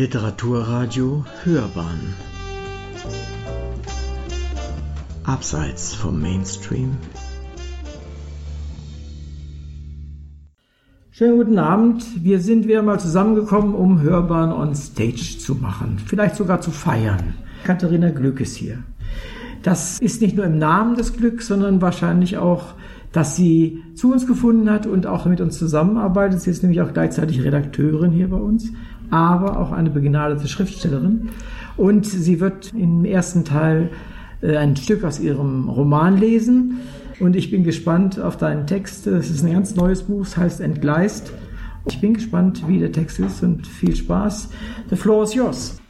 Literaturradio Hörbahn Abseits vom Mainstream Schönen guten Abend. Wir sind wieder mal zusammengekommen, um Hörbahn on Stage zu machen. Vielleicht sogar zu feiern. Katharina Glück ist hier. Das ist nicht nur im Namen des Glücks, sondern wahrscheinlich auch, dass sie zu uns gefunden hat und auch mit uns zusammenarbeitet. Sie ist nämlich auch gleichzeitig Redakteurin hier bei uns, aber auch eine begnadete Schriftstellerin. Und sie wird im ersten Teil äh, ein Stück aus ihrem Roman lesen. Und ich bin gespannt auf deinen Text. Es ist ein ganz neues Buch, es heißt Entgleist. Ich bin gespannt, wie der Text ist und viel Spaß. The floor is yours.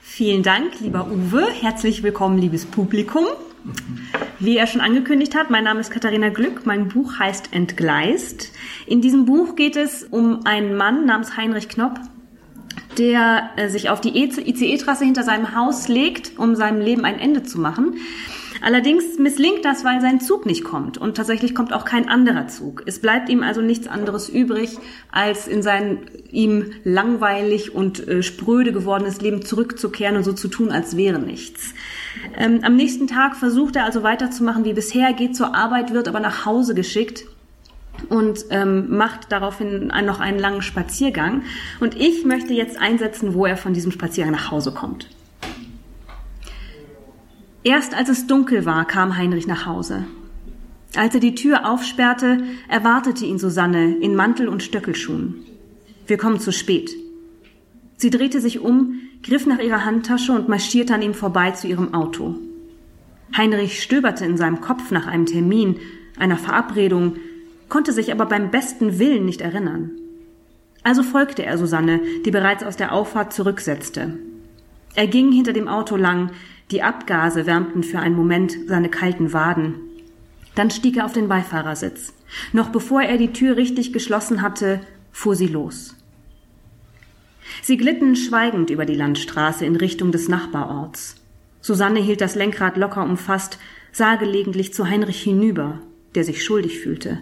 Vielen Dank, lieber Uwe. Herzlich willkommen, liebes Publikum. Wie er schon angekündigt hat, mein Name ist Katharina Glück. Mein Buch heißt Entgleist. In diesem Buch geht es um einen Mann namens Heinrich Knopp, der äh, sich auf die ICE-Trasse hinter seinem Haus legt, um seinem Leben ein Ende zu machen. Allerdings misslingt das, weil sein Zug nicht kommt und tatsächlich kommt auch kein anderer Zug. Es bleibt ihm also nichts anderes übrig, als in sein ihm langweilig und äh, spröde gewordenes Leben zurückzukehren und so zu tun, als wäre nichts. Ähm, am nächsten Tag versucht er also weiterzumachen wie bisher, geht zur Arbeit, wird aber nach Hause geschickt und ähm, macht daraufhin noch einen langen Spaziergang. Und ich möchte jetzt einsetzen, wo er von diesem Spaziergang nach Hause kommt. Erst als es dunkel war, kam Heinrich nach Hause. Als er die Tür aufsperrte, erwartete ihn Susanne in Mantel und Stöckelschuhen. Wir kommen zu spät. Sie drehte sich um, griff nach ihrer Handtasche und marschierte an ihm vorbei zu ihrem Auto. Heinrich stöberte in seinem Kopf nach einem Termin, einer Verabredung, konnte sich aber beim besten Willen nicht erinnern. Also folgte er Susanne, die bereits aus der Auffahrt zurücksetzte. Er ging hinter dem Auto lang, die Abgase wärmten für einen Moment seine kalten Waden. Dann stieg er auf den Beifahrersitz. Noch bevor er die Tür richtig geschlossen hatte, fuhr sie los. Sie glitten schweigend über die Landstraße in Richtung des Nachbarorts. Susanne hielt das Lenkrad locker umfasst, sah gelegentlich zu Heinrich hinüber, der sich schuldig fühlte.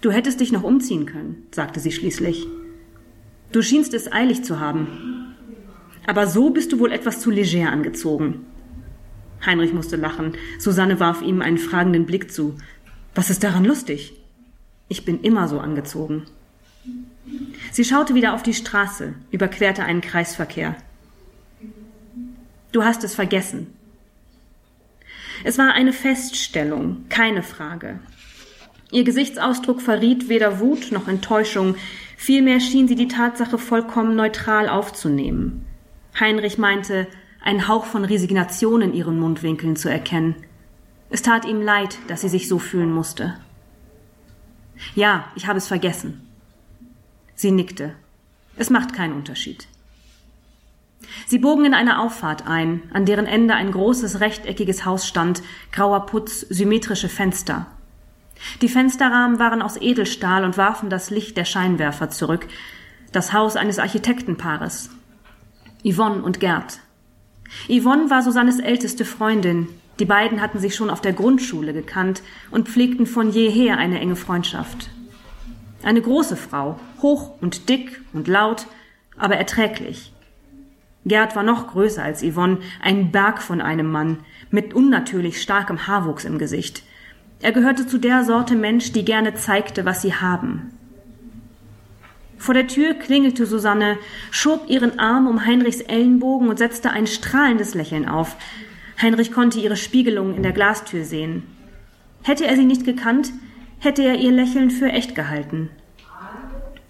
Du hättest dich noch umziehen können, sagte sie schließlich. Du schienst es eilig zu haben. Aber so bist du wohl etwas zu leger angezogen. Heinrich musste lachen. Susanne warf ihm einen fragenden Blick zu. Was ist daran lustig? Ich bin immer so angezogen. Sie schaute wieder auf die Straße, überquerte einen Kreisverkehr. Du hast es vergessen. Es war eine Feststellung, keine Frage. Ihr Gesichtsausdruck verriet weder Wut noch Enttäuschung, vielmehr schien sie die Tatsache vollkommen neutral aufzunehmen. Heinrich meinte, einen Hauch von Resignation in ihren Mundwinkeln zu erkennen. Es tat ihm leid, dass sie sich so fühlen musste. Ja, ich habe es vergessen. Sie nickte. Es macht keinen Unterschied. Sie bogen in eine Auffahrt ein, an deren Ende ein großes rechteckiges Haus stand, grauer Putz, symmetrische Fenster. Die Fensterrahmen waren aus Edelstahl und warfen das Licht der Scheinwerfer zurück, das Haus eines Architektenpaares. Yvonne und Gerd. Yvonne war Susannes älteste Freundin. Die beiden hatten sich schon auf der Grundschule gekannt und pflegten von jeher eine enge Freundschaft. Eine große Frau, hoch und dick und laut, aber erträglich. Gerd war noch größer als Yvonne, ein Berg von einem Mann, mit unnatürlich starkem Haarwuchs im Gesicht. Er gehörte zu der Sorte Mensch, die gerne zeigte, was sie haben. Vor der Tür klingelte Susanne, schob ihren Arm um Heinrichs Ellenbogen und setzte ein strahlendes Lächeln auf. Heinrich konnte ihre Spiegelung in der Glastür sehen. Hätte er sie nicht gekannt, hätte er ihr Lächeln für echt gehalten.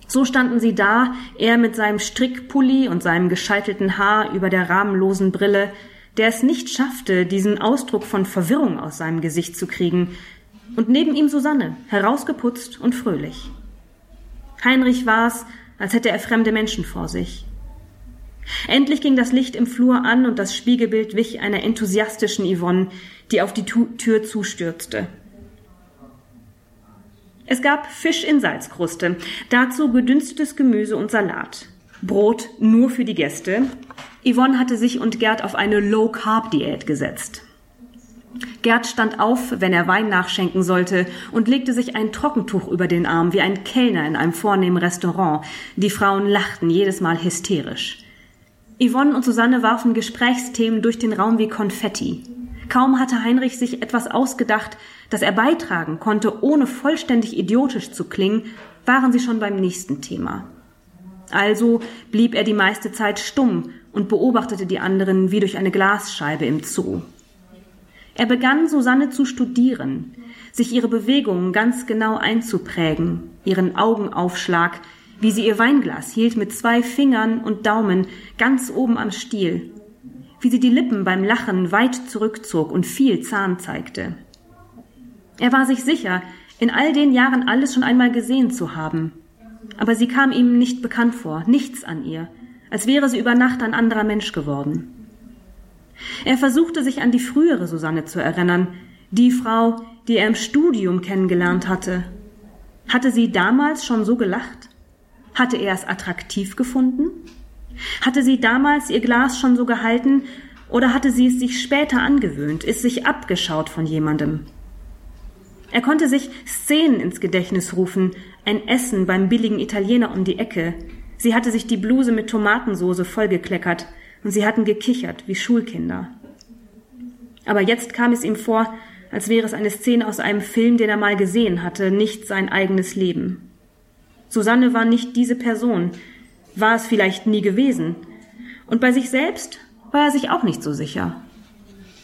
So standen sie da, er mit seinem Strickpulli und seinem gescheitelten Haar über der rahmenlosen Brille, der es nicht schaffte, diesen Ausdruck von Verwirrung aus seinem Gesicht zu kriegen, und neben ihm Susanne, herausgeputzt und fröhlich. Heinrich war's, als hätte er fremde Menschen vor sich. Endlich ging das Licht im Flur an und das Spiegelbild wich einer enthusiastischen Yvonne, die auf die Tür zustürzte. Es gab Fisch in Salzkruste, dazu gedünstetes Gemüse und Salat. Brot nur für die Gäste. Yvonne hatte sich und Gerd auf eine Low-Carb-Diät gesetzt. Gerd stand auf, wenn er Wein nachschenken sollte, und legte sich ein Trockentuch über den Arm wie ein Kellner in einem vornehmen Restaurant. Die Frauen lachten jedes Mal hysterisch. Yvonne und Susanne warfen Gesprächsthemen durch den Raum wie Konfetti. Kaum hatte Heinrich sich etwas ausgedacht, das er beitragen konnte, ohne vollständig idiotisch zu klingen, waren sie schon beim nächsten Thema. Also blieb er die meiste Zeit stumm und beobachtete die anderen wie durch eine Glasscheibe im Zoo. Er begann Susanne zu studieren, sich ihre Bewegungen ganz genau einzuprägen, ihren Augenaufschlag, wie sie ihr Weinglas hielt mit zwei Fingern und Daumen ganz oben am Stiel, wie sie die Lippen beim Lachen weit zurückzog und viel Zahn zeigte. Er war sich sicher, in all den Jahren alles schon einmal gesehen zu haben, aber sie kam ihm nicht bekannt vor, nichts an ihr, als wäre sie über Nacht ein anderer Mensch geworden. Er versuchte sich an die frühere Susanne zu erinnern, die Frau, die er im Studium kennengelernt hatte. Hatte sie damals schon so gelacht? Hatte er es attraktiv gefunden? Hatte sie damals ihr Glas schon so gehalten oder hatte sie es sich später angewöhnt, ist sich abgeschaut von jemandem? Er konnte sich Szenen ins Gedächtnis rufen, ein Essen beim billigen Italiener um die Ecke. Sie hatte sich die Bluse mit Tomatensoße vollgekleckert und sie hatten gekichert wie Schulkinder. Aber jetzt kam es ihm vor, als wäre es eine Szene aus einem Film, den er mal gesehen hatte, nicht sein eigenes Leben. Susanne war nicht diese Person, war es vielleicht nie gewesen, und bei sich selbst war er sich auch nicht so sicher.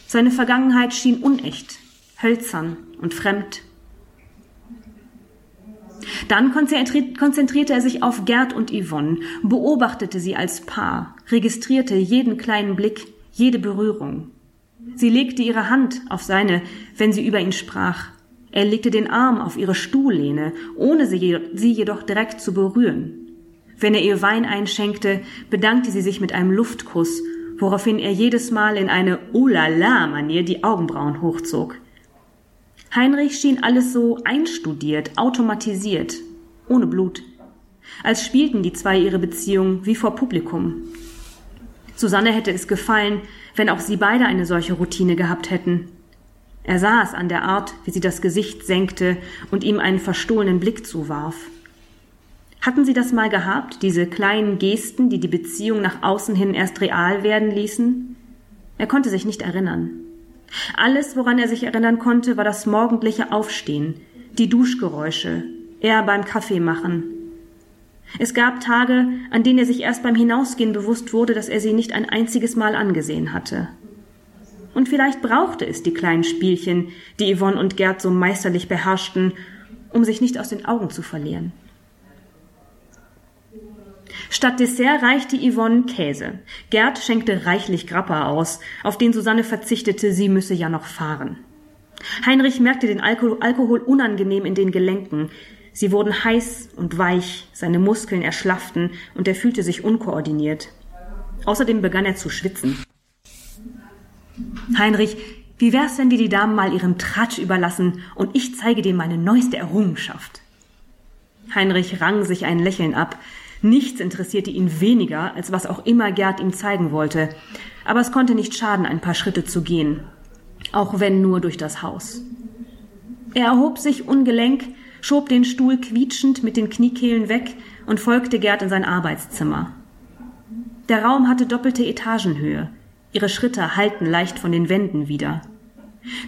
Seine Vergangenheit schien unecht, hölzern und fremd. Dann konzentrierte er sich auf Gerd und Yvonne, beobachtete sie als Paar, registrierte jeden kleinen Blick, jede Berührung. Sie legte ihre Hand auf seine, wenn sie über ihn sprach. Er legte den Arm auf ihre Stuhllehne, ohne sie, jedoch direkt zu berühren. Wenn er ihr Wein einschenkte, bedankte sie sich mit einem Luftkuss, woraufhin er jedes Mal in eine Oh la la Manier die Augenbrauen hochzog. Heinrich schien alles so einstudiert, automatisiert, ohne Blut. Als spielten die zwei ihre Beziehung wie vor Publikum. Susanne hätte es gefallen, wenn auch sie beide eine solche Routine gehabt hätten. Er sah es an der Art, wie sie das Gesicht senkte und ihm einen verstohlenen Blick zuwarf. Hatten sie das mal gehabt, diese kleinen Gesten, die die Beziehung nach außen hin erst real werden ließen? Er konnte sich nicht erinnern. Alles, woran er sich erinnern konnte, war das morgendliche Aufstehen, die Duschgeräusche, er beim Kaffee machen. Es gab Tage, an denen er sich erst beim Hinausgehen bewusst wurde, dass er sie nicht ein einziges Mal angesehen hatte. Und vielleicht brauchte es die kleinen Spielchen, die Yvonne und Gerd so meisterlich beherrschten, um sich nicht aus den Augen zu verlieren. Statt Dessert reichte Yvonne Käse. Gerd schenkte reichlich Grappa aus, auf den Susanne verzichtete, sie müsse ja noch fahren. Heinrich merkte den Alkohol, Alkohol unangenehm in den Gelenken. Sie wurden heiß und weich, seine Muskeln erschlafften und er fühlte sich unkoordiniert. Außerdem begann er zu schwitzen. Heinrich, wie wär's, wenn wir die Damen mal ihrem Tratsch überlassen und ich zeige dir meine neueste Errungenschaft? Heinrich rang sich ein Lächeln ab. Nichts interessierte ihn weniger, als was auch immer Gerd ihm zeigen wollte. Aber es konnte nicht schaden, ein paar Schritte zu gehen. Auch wenn nur durch das Haus. Er erhob sich ungelenk, schob den Stuhl quietschend mit den Kniekehlen weg und folgte Gerd in sein Arbeitszimmer. Der Raum hatte doppelte Etagenhöhe. Ihre Schritte hallten leicht von den Wänden wieder.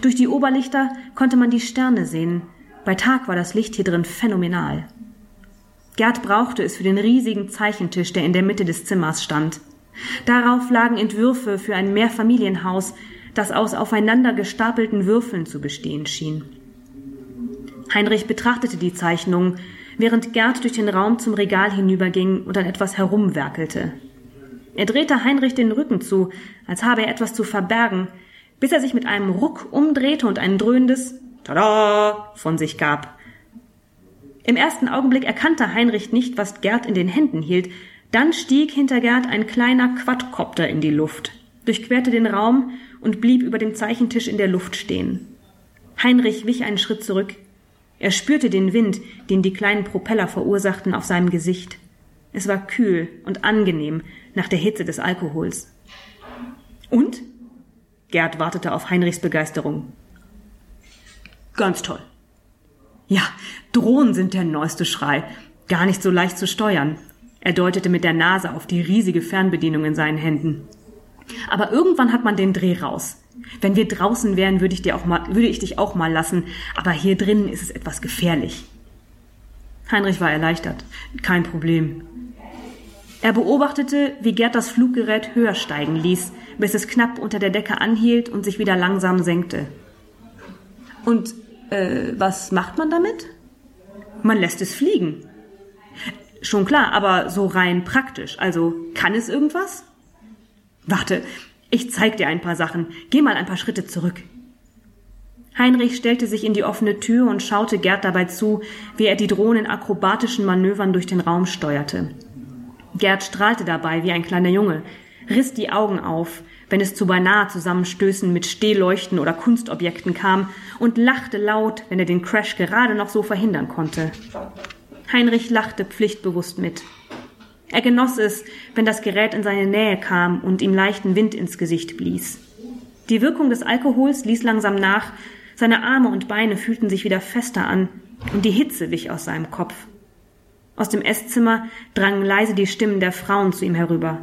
Durch die Oberlichter konnte man die Sterne sehen. Bei Tag war das Licht hier drin phänomenal. Gerd brauchte es für den riesigen Zeichentisch, der in der Mitte des Zimmers stand. Darauf lagen Entwürfe für ein Mehrfamilienhaus, das aus aufeinander gestapelten Würfeln zu bestehen schien. Heinrich betrachtete die Zeichnungen, während Gerd durch den Raum zum Regal hinüberging und an etwas herumwerkelte. Er drehte Heinrich den Rücken zu, als habe er etwas zu verbergen, bis er sich mit einem Ruck umdrehte und ein dröhnendes Tada von sich gab. Im ersten Augenblick erkannte Heinrich nicht, was Gerd in den Händen hielt. Dann stieg hinter Gerd ein kleiner Quadcopter in die Luft, durchquerte den Raum und blieb über dem Zeichentisch in der Luft stehen. Heinrich wich einen Schritt zurück. Er spürte den Wind, den die kleinen Propeller verursachten, auf seinem Gesicht. Es war kühl und angenehm nach der Hitze des Alkohols. Und? Gerd wartete auf Heinrichs Begeisterung. Ganz toll. Ja, Drohnen sind der neueste Schrei. Gar nicht so leicht zu steuern. Er deutete mit der Nase auf die riesige Fernbedienung in seinen Händen. Aber irgendwann hat man den Dreh raus. Wenn wir draußen wären, würde ich, dir auch mal, würde ich dich auch mal lassen, aber hier drinnen ist es etwas gefährlich. Heinrich war erleichtert. Kein Problem. Er beobachtete, wie Gerd das Fluggerät höher steigen ließ, bis es knapp unter der Decke anhielt und sich wieder langsam senkte. Und äh, was macht man damit? Man lässt es fliegen. Schon klar, aber so rein praktisch. Also kann es irgendwas? Warte, ich zeig dir ein paar Sachen. Geh mal ein paar Schritte zurück. Heinrich stellte sich in die offene Tür und schaute Gerd dabei zu, wie er die Drohne in akrobatischen Manövern durch den Raum steuerte. Gerd strahlte dabei wie ein kleiner Junge, riss die Augen auf, wenn es zu beinahe Zusammenstößen mit Stehleuchten oder Kunstobjekten kam und lachte laut, wenn er den Crash gerade noch so verhindern konnte. Heinrich lachte pflichtbewusst mit. Er genoss es, wenn das Gerät in seine Nähe kam und ihm leichten Wind ins Gesicht blies. Die Wirkung des Alkohols ließ langsam nach, seine Arme und Beine fühlten sich wieder fester an, und die Hitze wich aus seinem Kopf. Aus dem Esszimmer drangen leise die Stimmen der Frauen zu ihm herüber.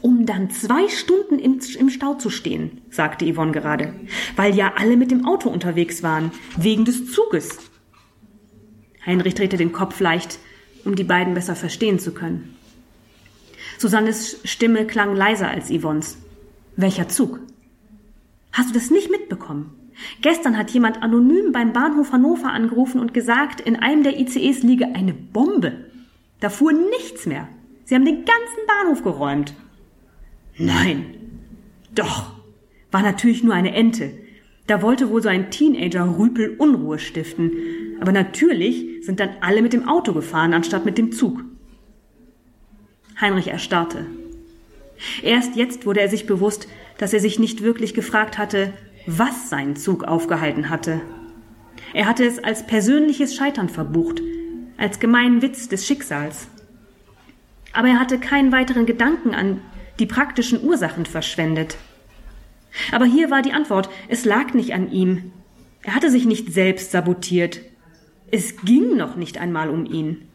Um dann zwei Stunden im, im Stau zu stehen, sagte Yvonne gerade, weil ja alle mit dem Auto unterwegs waren, wegen des Zuges. Heinrich drehte den Kopf leicht, um die beiden besser verstehen zu können. Susannes Stimme klang leiser als Yvonnes. Welcher Zug? Hast du das nicht mitbekommen? Gestern hat jemand anonym beim Bahnhof Hannover angerufen und gesagt, in einem der ICEs liege eine Bombe. Da fuhr nichts mehr. Sie haben den ganzen Bahnhof geräumt. Nein. Doch. War natürlich nur eine Ente. Da wollte wohl so ein Teenager Rüpel Unruhe stiften. Aber natürlich sind dann alle mit dem Auto gefahren, anstatt mit dem Zug. Heinrich erstarrte. Erst jetzt wurde er sich bewusst, dass er sich nicht wirklich gefragt hatte, was seinen Zug aufgehalten hatte. Er hatte es als persönliches Scheitern verbucht, als gemeinen Witz des Schicksals. Aber er hatte keinen weiteren Gedanken an die praktischen Ursachen verschwendet. Aber hier war die Antwort, es lag nicht an ihm. Er hatte sich nicht selbst sabotiert. Es ging noch nicht einmal um ihn.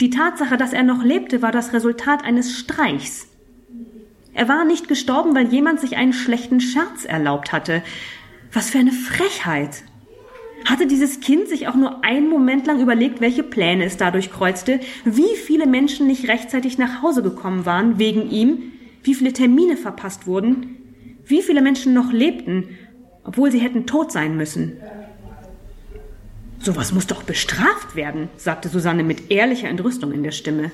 Die Tatsache, dass er noch lebte, war das Resultat eines Streichs. Er war nicht gestorben, weil jemand sich einen schlechten Scherz erlaubt hatte. Was für eine Frechheit. Hatte dieses Kind sich auch nur einen Moment lang überlegt, welche Pläne es dadurch kreuzte, wie viele Menschen nicht rechtzeitig nach Hause gekommen waren wegen ihm, wie viele Termine verpasst wurden, wie viele Menschen noch lebten, obwohl sie hätten tot sein müssen. Sowas muss doch bestraft werden, sagte Susanne mit ehrlicher Entrüstung in der Stimme.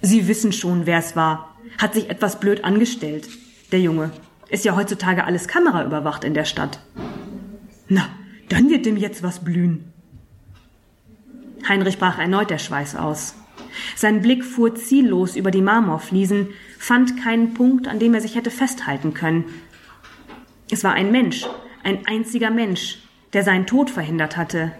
Sie wissen schon, wer es war, hat sich etwas blöd angestellt. Der Junge. Ist ja heutzutage alles kameraüberwacht in der Stadt. Na, dann wird dem jetzt was blühen. Heinrich brach erneut der Schweiß aus. Sein Blick fuhr ziellos über die Marmorfliesen, fand keinen Punkt, an dem er sich hätte festhalten können. Es war ein Mensch, ein einziger Mensch, der seinen Tod verhindert hatte,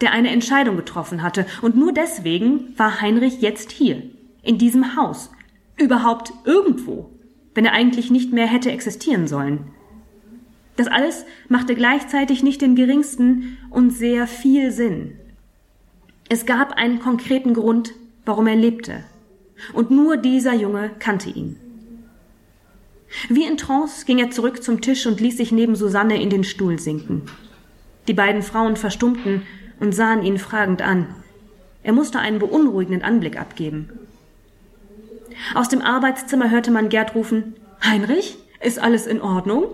der eine Entscheidung getroffen hatte, und nur deswegen war Heinrich jetzt hier, in diesem Haus, überhaupt irgendwo, wenn er eigentlich nicht mehr hätte existieren sollen. Das alles machte gleichzeitig nicht den geringsten und sehr viel Sinn. Es gab einen konkreten Grund, warum er lebte, und nur dieser Junge kannte ihn. Wie in Trance ging er zurück zum Tisch und ließ sich neben Susanne in den Stuhl sinken. Die beiden Frauen verstummten und sahen ihn fragend an. Er musste einen beunruhigenden Anblick abgeben. Aus dem Arbeitszimmer hörte man Gerd rufen Heinrich, ist alles in Ordnung?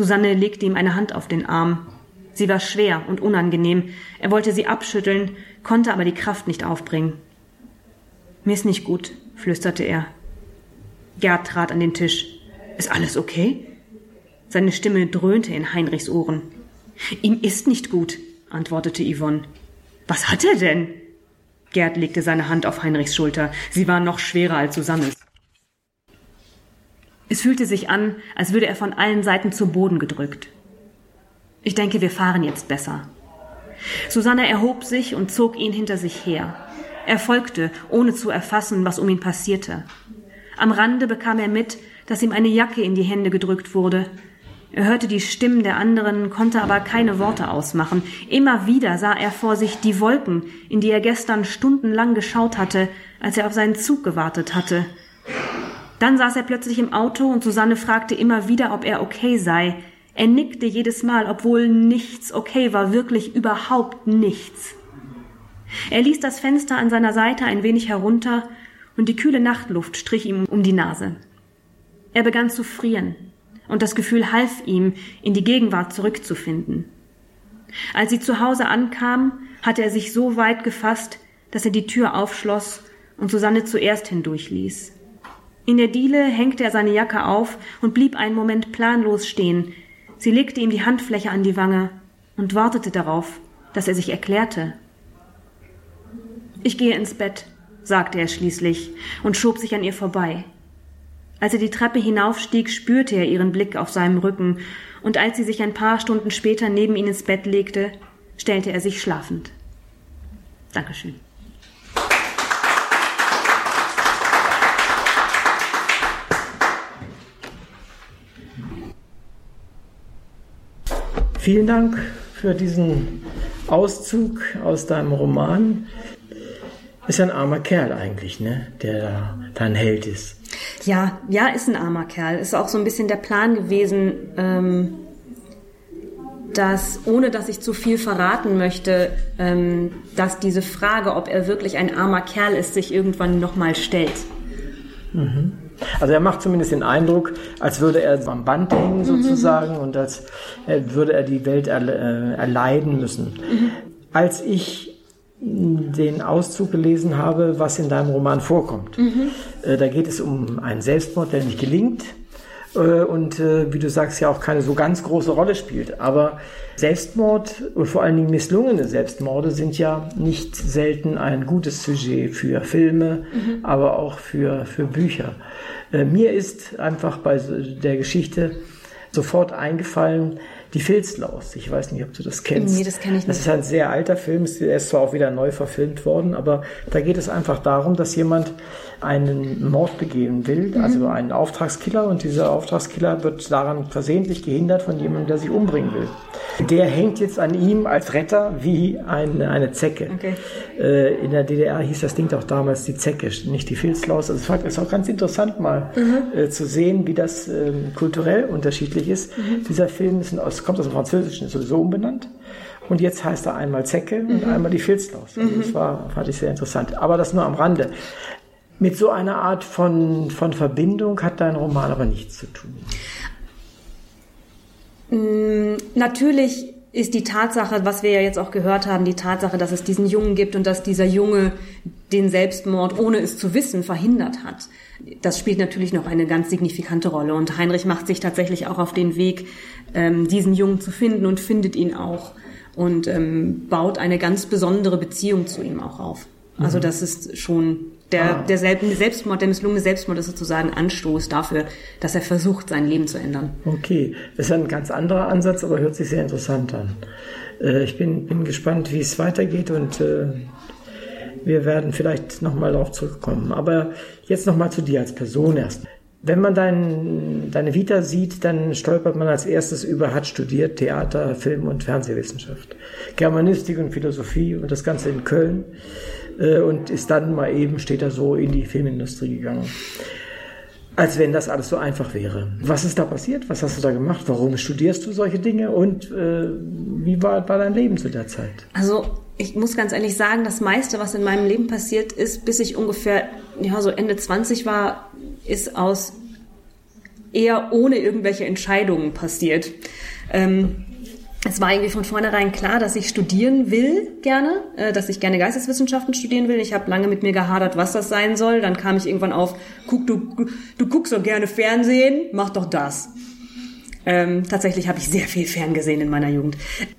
Susanne legte ihm eine Hand auf den Arm. Sie war schwer und unangenehm. Er wollte sie abschütteln, konnte aber die Kraft nicht aufbringen. Mir ist nicht gut, flüsterte er. Gerd trat an den Tisch. Ist alles okay? Seine Stimme dröhnte in Heinrichs Ohren. Ihm ist nicht gut, antwortete Yvonne. Was hat er denn? Gerd legte seine Hand auf Heinrichs Schulter. Sie war noch schwerer als Susannes. Es fühlte sich an, als würde er von allen Seiten zu Boden gedrückt. Ich denke, wir fahren jetzt besser. Susanne erhob sich und zog ihn hinter sich her. Er folgte, ohne zu erfassen, was um ihn passierte. Am Rande bekam er mit, dass ihm eine Jacke in die Hände gedrückt wurde. Er hörte die Stimmen der anderen, konnte aber keine Worte ausmachen. Immer wieder sah er vor sich die Wolken, in die er gestern stundenlang geschaut hatte, als er auf seinen Zug gewartet hatte. Dann saß er plötzlich im Auto und Susanne fragte immer wieder, ob er okay sei. Er nickte jedes Mal, obwohl nichts okay war, wirklich überhaupt nichts. Er ließ das Fenster an seiner Seite ein wenig herunter und die kühle Nachtluft strich ihm um die Nase. Er begann zu frieren und das Gefühl half ihm, in die Gegenwart zurückzufinden. Als sie zu Hause ankam, hatte er sich so weit gefasst, dass er die Tür aufschloss und Susanne zuerst hindurchließ. In der Diele hängte er seine Jacke auf und blieb einen Moment planlos stehen. Sie legte ihm die Handfläche an die Wange und wartete darauf, dass er sich erklärte. Ich gehe ins Bett, sagte er schließlich und schob sich an ihr vorbei. Als er die Treppe hinaufstieg, spürte er ihren Blick auf seinem Rücken, und als sie sich ein paar Stunden später neben ihn ins Bett legte, stellte er sich schlafend. Dankeschön. Vielen Dank für diesen Auszug aus deinem Roman. Ist ja ein armer Kerl eigentlich, ne? Der da dein Held ist. Ja, ja, ist ein armer Kerl. Ist auch so ein bisschen der Plan gewesen, ähm, dass, ohne dass ich zu viel verraten möchte, ähm, dass diese Frage, ob er wirklich ein armer Kerl ist, sich irgendwann nochmal stellt. Mhm. Also er macht zumindest den Eindruck, als würde er am Band hängen sozusagen mhm. und als würde er die Welt äh, erleiden müssen. Mhm. Als ich den Auszug gelesen habe, was in deinem Roman vorkommt. Mhm. Äh, da geht es um einen Selbstmord, der nicht gelingt äh, und äh, wie du sagst ja auch keine so ganz große Rolle spielt. Aber Selbstmord und vor allen Dingen misslungene Selbstmorde sind ja nicht selten ein gutes Sujet für Filme, mhm. aber auch für, für Bücher. Mir ist einfach bei der Geschichte sofort eingefallen, die Filzlaus. Ich weiß nicht, ob du das kennst. Nee, das kenne ich nicht. Das ist ein sehr alter Film, er ist zwar auch wieder neu verfilmt worden, aber da geht es einfach darum, dass jemand einen Mord begehen will, mhm. also einen Auftragskiller, und dieser Auftragskiller wird daran versehentlich gehindert von jemandem, der sich umbringen will. Der hängt jetzt an ihm als Retter wie eine, eine Zecke. Okay. Äh, in der DDR hieß das Ding doch damals die Zecke, nicht die Filzlaus. Also es ist auch ganz interessant mal mhm. äh, zu sehen, wie das äh, kulturell unterschiedlich ist. Mhm. Dieser Film ist aus, kommt aus dem Französischen, ist sowieso umbenannt. Und jetzt heißt er einmal Zecke und mhm. einmal die Filzlaus. Also das mhm. war, fand ich sehr interessant. Aber das nur am Rande. Mit so einer Art von, von Verbindung hat dein Roman aber nichts zu tun. Mm, natürlich ist die Tatsache, was wir ja jetzt auch gehört haben, die Tatsache, dass es diesen Jungen gibt und dass dieser Junge den Selbstmord, ohne es zu wissen, verhindert hat. Das spielt natürlich noch eine ganz signifikante Rolle. Und Heinrich macht sich tatsächlich auch auf den Weg, ähm, diesen Jungen zu finden und findet ihn auch und ähm, baut eine ganz besondere Beziehung zu ihm auch auf. Also mhm. das ist schon der, ah. der Selbstmord, der misslungene Selbstmord ist sozusagen Anstoß dafür, dass er versucht, sein Leben zu ändern. Okay, das ist ein ganz anderer Ansatz, aber hört sich sehr interessant an. Äh, ich bin, bin gespannt, wie es weitergeht und äh, wir werden vielleicht nochmal darauf zurückkommen. Aber jetzt nochmal zu dir als Person erst. Wenn man dein, deine Vita sieht, dann stolpert man als erstes über, hat studiert Theater, Film und Fernsehwissenschaft, Germanistik und Philosophie und das Ganze in Köln äh, und ist dann mal eben, steht er so in die Filmindustrie gegangen. Als wenn das alles so einfach wäre. Was ist da passiert? Was hast du da gemacht? Warum studierst du solche Dinge? Und äh, wie war, war dein Leben zu der Zeit? Also ich muss ganz ehrlich sagen, das meiste, was in meinem Leben passiert ist, bis ich ungefähr ja, so Ende 20 war, ist aus eher ohne irgendwelche Entscheidungen passiert. Ähm, es war irgendwie von vornherein klar, dass ich studieren will gerne, äh, dass ich gerne Geisteswissenschaften studieren will. Ich habe lange mit mir gehadert, was das sein soll. Dann kam ich irgendwann auf, guck, du, du guckst doch gerne Fernsehen, mach doch das. Ähm, tatsächlich habe ich sehr viel ferngesehen in meiner Jugend.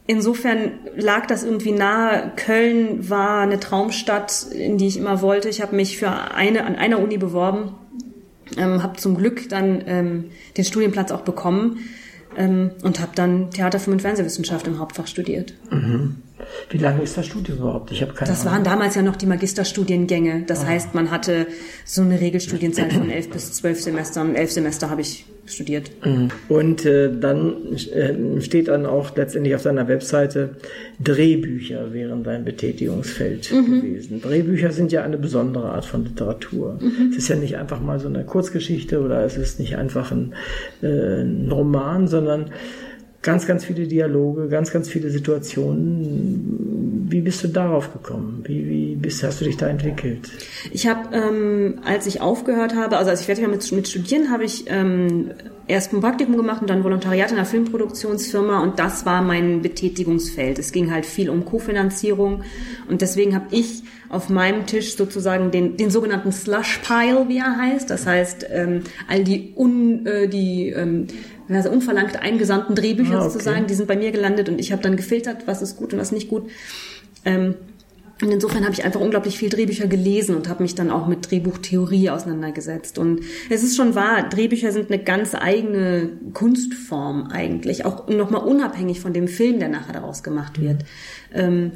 Insofern lag das irgendwie nahe. Köln war eine Traumstadt, in die ich immer wollte. Ich habe mich für eine an einer Uni beworben, ähm, habe zum Glück dann ähm, den Studienplatz auch bekommen ähm, und habe dann Theater, Film und Fernsehwissenschaft im Hauptfach studiert. Mhm. Wie lange ist das Studium überhaupt? Ich habe keine Das Ahnung. waren damals ja noch die Magisterstudiengänge. Das heißt, man hatte so eine Regelstudienzeit von elf bis zwölf Semestern. Elf Semester habe ich studiert. Und äh, dann äh, steht dann auch letztendlich auf deiner Webseite, Drehbücher wären dein Betätigungsfeld Mhm. gewesen. Drehbücher sind ja eine besondere Art von Literatur. Mhm. Es ist ja nicht einfach mal so eine Kurzgeschichte oder es ist nicht einfach ein, äh, ein Roman, sondern ganz, ganz viele Dialoge, ganz, ganz viele Situationen. Wie bist du darauf gekommen? Wie, wie bist, hast du dich da entwickelt? Ich habe, ähm, als ich aufgehört habe, also als ich fertig war mit, mit Studieren, habe ich ähm, erst ein Praktikum gemacht und dann Volontariat in einer Filmproduktionsfirma und das war mein Betätigungsfeld. Es ging halt viel um Kofinanzierung und deswegen habe ich auf meinem Tisch sozusagen den, den sogenannten Slush Pile, wie er heißt. Das heißt, ähm, all die, un, äh, die ähm, also unverlangt eingesandten Drehbücher Ah, okay. sozusagen, die sind bei mir gelandet und ich habe dann gefiltert, was ist gut und was nicht gut. Ähm, und insofern habe ich einfach unglaublich viel Drehbücher gelesen und habe mich dann auch mit Drehbuchtheorie auseinandergesetzt. Und es ist schon wahr, Drehbücher sind eine ganz eigene Kunstform eigentlich, auch nochmal unabhängig von dem Film, der nachher daraus gemacht wird. Ähm,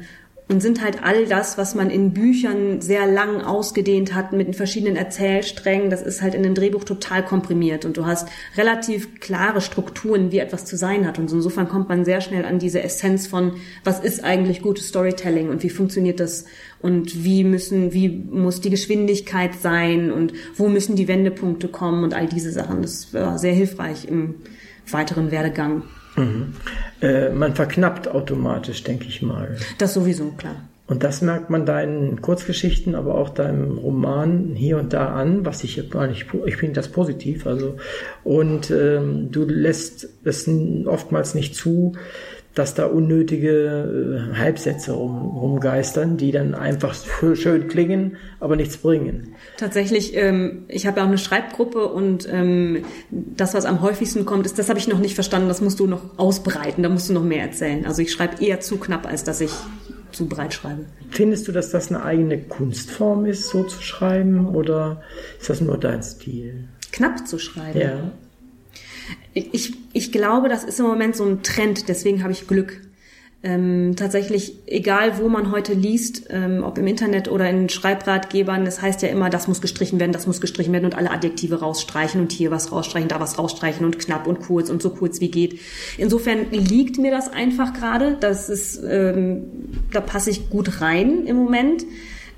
und sind halt all das, was man in Büchern sehr lang ausgedehnt hat mit den verschiedenen Erzählsträngen, das ist halt in einem Drehbuch total komprimiert und du hast relativ klare Strukturen, wie etwas zu sein hat und insofern kommt man sehr schnell an diese Essenz von, was ist eigentlich gutes Storytelling und wie funktioniert das und wie müssen, wie muss die Geschwindigkeit sein und wo müssen die Wendepunkte kommen und all diese Sachen. Das war sehr hilfreich im weiteren Werdegang. Äh, man verknappt automatisch, denke ich mal. Das sowieso, klar. Und das merkt man deinen Kurzgeschichten, aber auch deinem Roman hier und da an, was ich jetzt gar nicht, ich finde das positiv, also, und ähm, du lässt es oftmals nicht zu, dass da unnötige äh, Halbsätze rum, rumgeistern, die dann einfach schön klingen, aber nichts bringen. Tatsächlich, ähm, ich habe ja auch eine Schreibgruppe und ähm, das, was am häufigsten kommt, ist, das habe ich noch nicht verstanden, das musst du noch ausbreiten, da musst du noch mehr erzählen. Also ich schreibe eher zu knapp, als dass ich zu breit schreibe. Findest du, dass das eine eigene Kunstform ist, so zu schreiben, oder ist das nur dein Stil? Knapp zu schreiben. Ja. Ich, ich glaube, das ist im Moment so ein Trend, deswegen habe ich Glück. Ähm, tatsächlich, egal wo man heute liest, ähm, ob im Internet oder in Schreibratgebern, das heißt ja immer, das muss gestrichen werden, das muss gestrichen werden und alle Adjektive rausstreichen und hier was rausstreichen, da was rausstreichen und knapp und kurz und so kurz wie geht. Insofern liegt mir das einfach gerade. Das ist, ähm, da passe ich gut rein im Moment.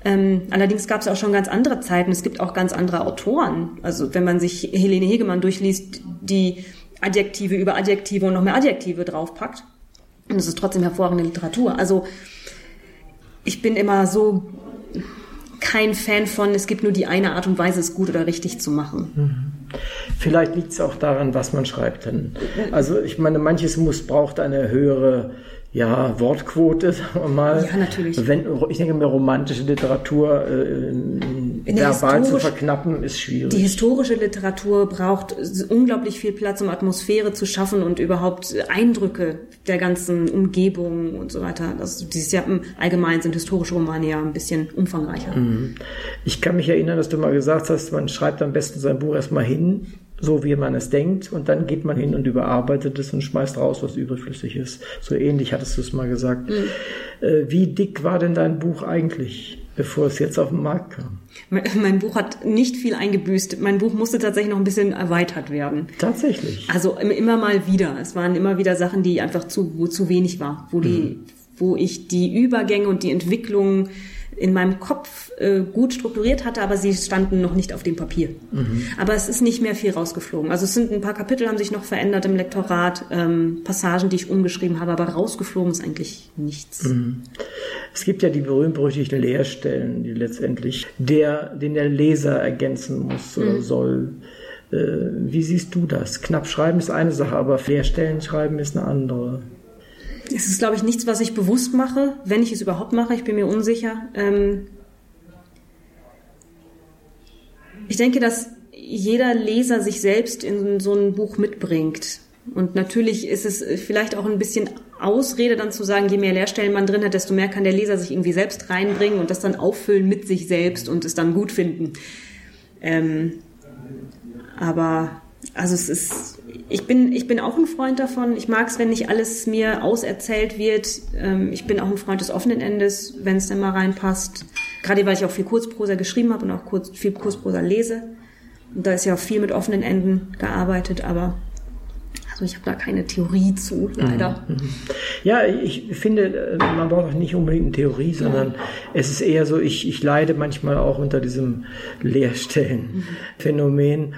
Ähm, allerdings gab es auch schon ganz andere Zeiten. Es gibt auch ganz andere Autoren. Also wenn man sich Helene Hegemann durchliest, die Adjektive über Adjektive und noch mehr Adjektive draufpackt. Und es ist trotzdem hervorragende Literatur. Also ich bin immer so kein Fan von, es gibt nur die eine Art und Weise, es gut oder richtig zu machen. Vielleicht liegt es auch daran, was man schreibt. Dann. Also ich meine, manches muss braucht eine höhere ja, Wortquote, sagen wir mal. Ja, natürlich. Wenn, ich denke mir, romantische Literatur äh, der verbal zu verknappen, ist schwierig. Die historische Literatur braucht unglaublich viel Platz, um Atmosphäre zu schaffen und überhaupt Eindrücke der ganzen Umgebung und so weiter. Das, dieses Jahr im Allgemeinen sind historische Romane ja ein bisschen umfangreicher. Ich kann mich erinnern, dass du mal gesagt hast, man schreibt am besten sein Buch erstmal hin, so wie man es denkt, und dann geht man hin und überarbeitet es und schmeißt raus, was überflüssig ist. So ähnlich hattest du es mal gesagt. Äh, Wie dick war denn dein Buch eigentlich, bevor es jetzt auf den Markt kam? Mein, mein Buch hat nicht viel eingebüßt. Mein Buch musste tatsächlich noch ein bisschen erweitert werden. Tatsächlich. Also im- immer mal wieder. Es waren immer wieder Sachen, die einfach zu, wo zu wenig war, wo die, wo ich die Übergänge und die Entwicklung in meinem Kopf äh, gut strukturiert hatte, aber sie standen noch nicht auf dem Papier. Aber es ist nicht mehr viel rausgeflogen. Also es sind ein paar Kapitel haben sich noch verändert im Lektorat, ähm, Passagen, die ich umgeschrieben habe, aber rausgeflogen ist eigentlich nichts. Es gibt ja die berühmt-berüchtigten Leerstellen, die letztendlich der, den der Leser ergänzen muss oder soll. Äh, Wie siehst du das? Knapp schreiben ist eine Sache, aber Leerstellen schreiben ist eine andere. Es ist, glaube ich, nichts, was ich bewusst mache, wenn ich es überhaupt mache. Ich bin mir unsicher. Ähm ich denke, dass jeder Leser sich selbst in so ein Buch mitbringt. Und natürlich ist es vielleicht auch ein bisschen Ausrede dann zu sagen, je mehr Leerstellen man drin hat, desto mehr kann der Leser sich irgendwie selbst reinbringen und das dann auffüllen mit sich selbst und es dann gut finden. Ähm aber Also es ist, ich bin, ich bin auch ein Freund davon. Ich mag es, wenn nicht alles mir auserzählt wird. Ähm, ich bin auch ein Freund des offenen Endes, wenn es dann mal reinpasst. Gerade weil ich auch viel Kurzprosa geschrieben habe und auch kurz, viel Kurzprosa lese. Und da ist ja auch viel mit offenen Enden gearbeitet, aber also ich habe da keine Theorie zu, leider. Mhm. Ja, ich finde, man braucht nicht unbedingt eine Theorie, sondern ja. es ist eher so, ich, ich leide manchmal auch unter diesem Leerstellen-Phänomen. Mhm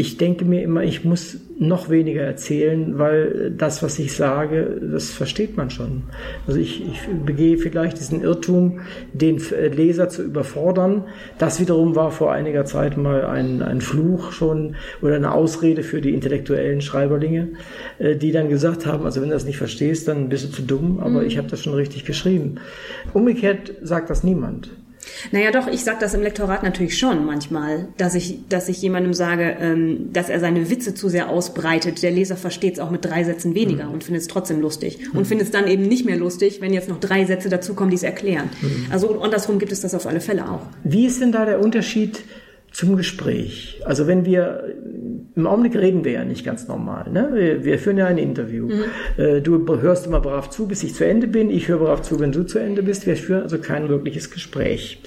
ich denke mir immer, ich muss noch weniger erzählen, weil das, was ich sage, das versteht man schon. Also ich, ich begehe vielleicht diesen Irrtum, den Leser zu überfordern. Das wiederum war vor einiger Zeit mal ein, ein Fluch schon oder eine Ausrede für die intellektuellen Schreiberlinge, äh, die dann gesagt haben, also wenn du das nicht verstehst, dann bist du zu dumm, aber mhm. ich habe das schon richtig geschrieben. Umgekehrt sagt das niemand. Naja, doch, ich sage das im Lektorat natürlich schon manchmal, dass ich, dass ich jemandem sage, ähm, dass er seine Witze zu sehr ausbreitet. Der Leser versteht es auch mit drei Sätzen weniger mhm. und findet es trotzdem lustig. Mhm. Und findet es dann eben nicht mehr lustig, wenn jetzt noch drei Sätze dazukommen, die es erklären. Mhm. Also andersrum gibt es das auf alle Fälle auch. Wie ist denn da der Unterschied zum Gespräch. Also wenn wir, im Augenblick reden wir ja nicht ganz normal. Ne? Wir, wir führen ja ein Interview. Mhm. Äh, du hörst immer brav zu, bis ich zu Ende bin. Ich höre brav zu, wenn du zu Ende bist. Wir führen also kein wirkliches Gespräch.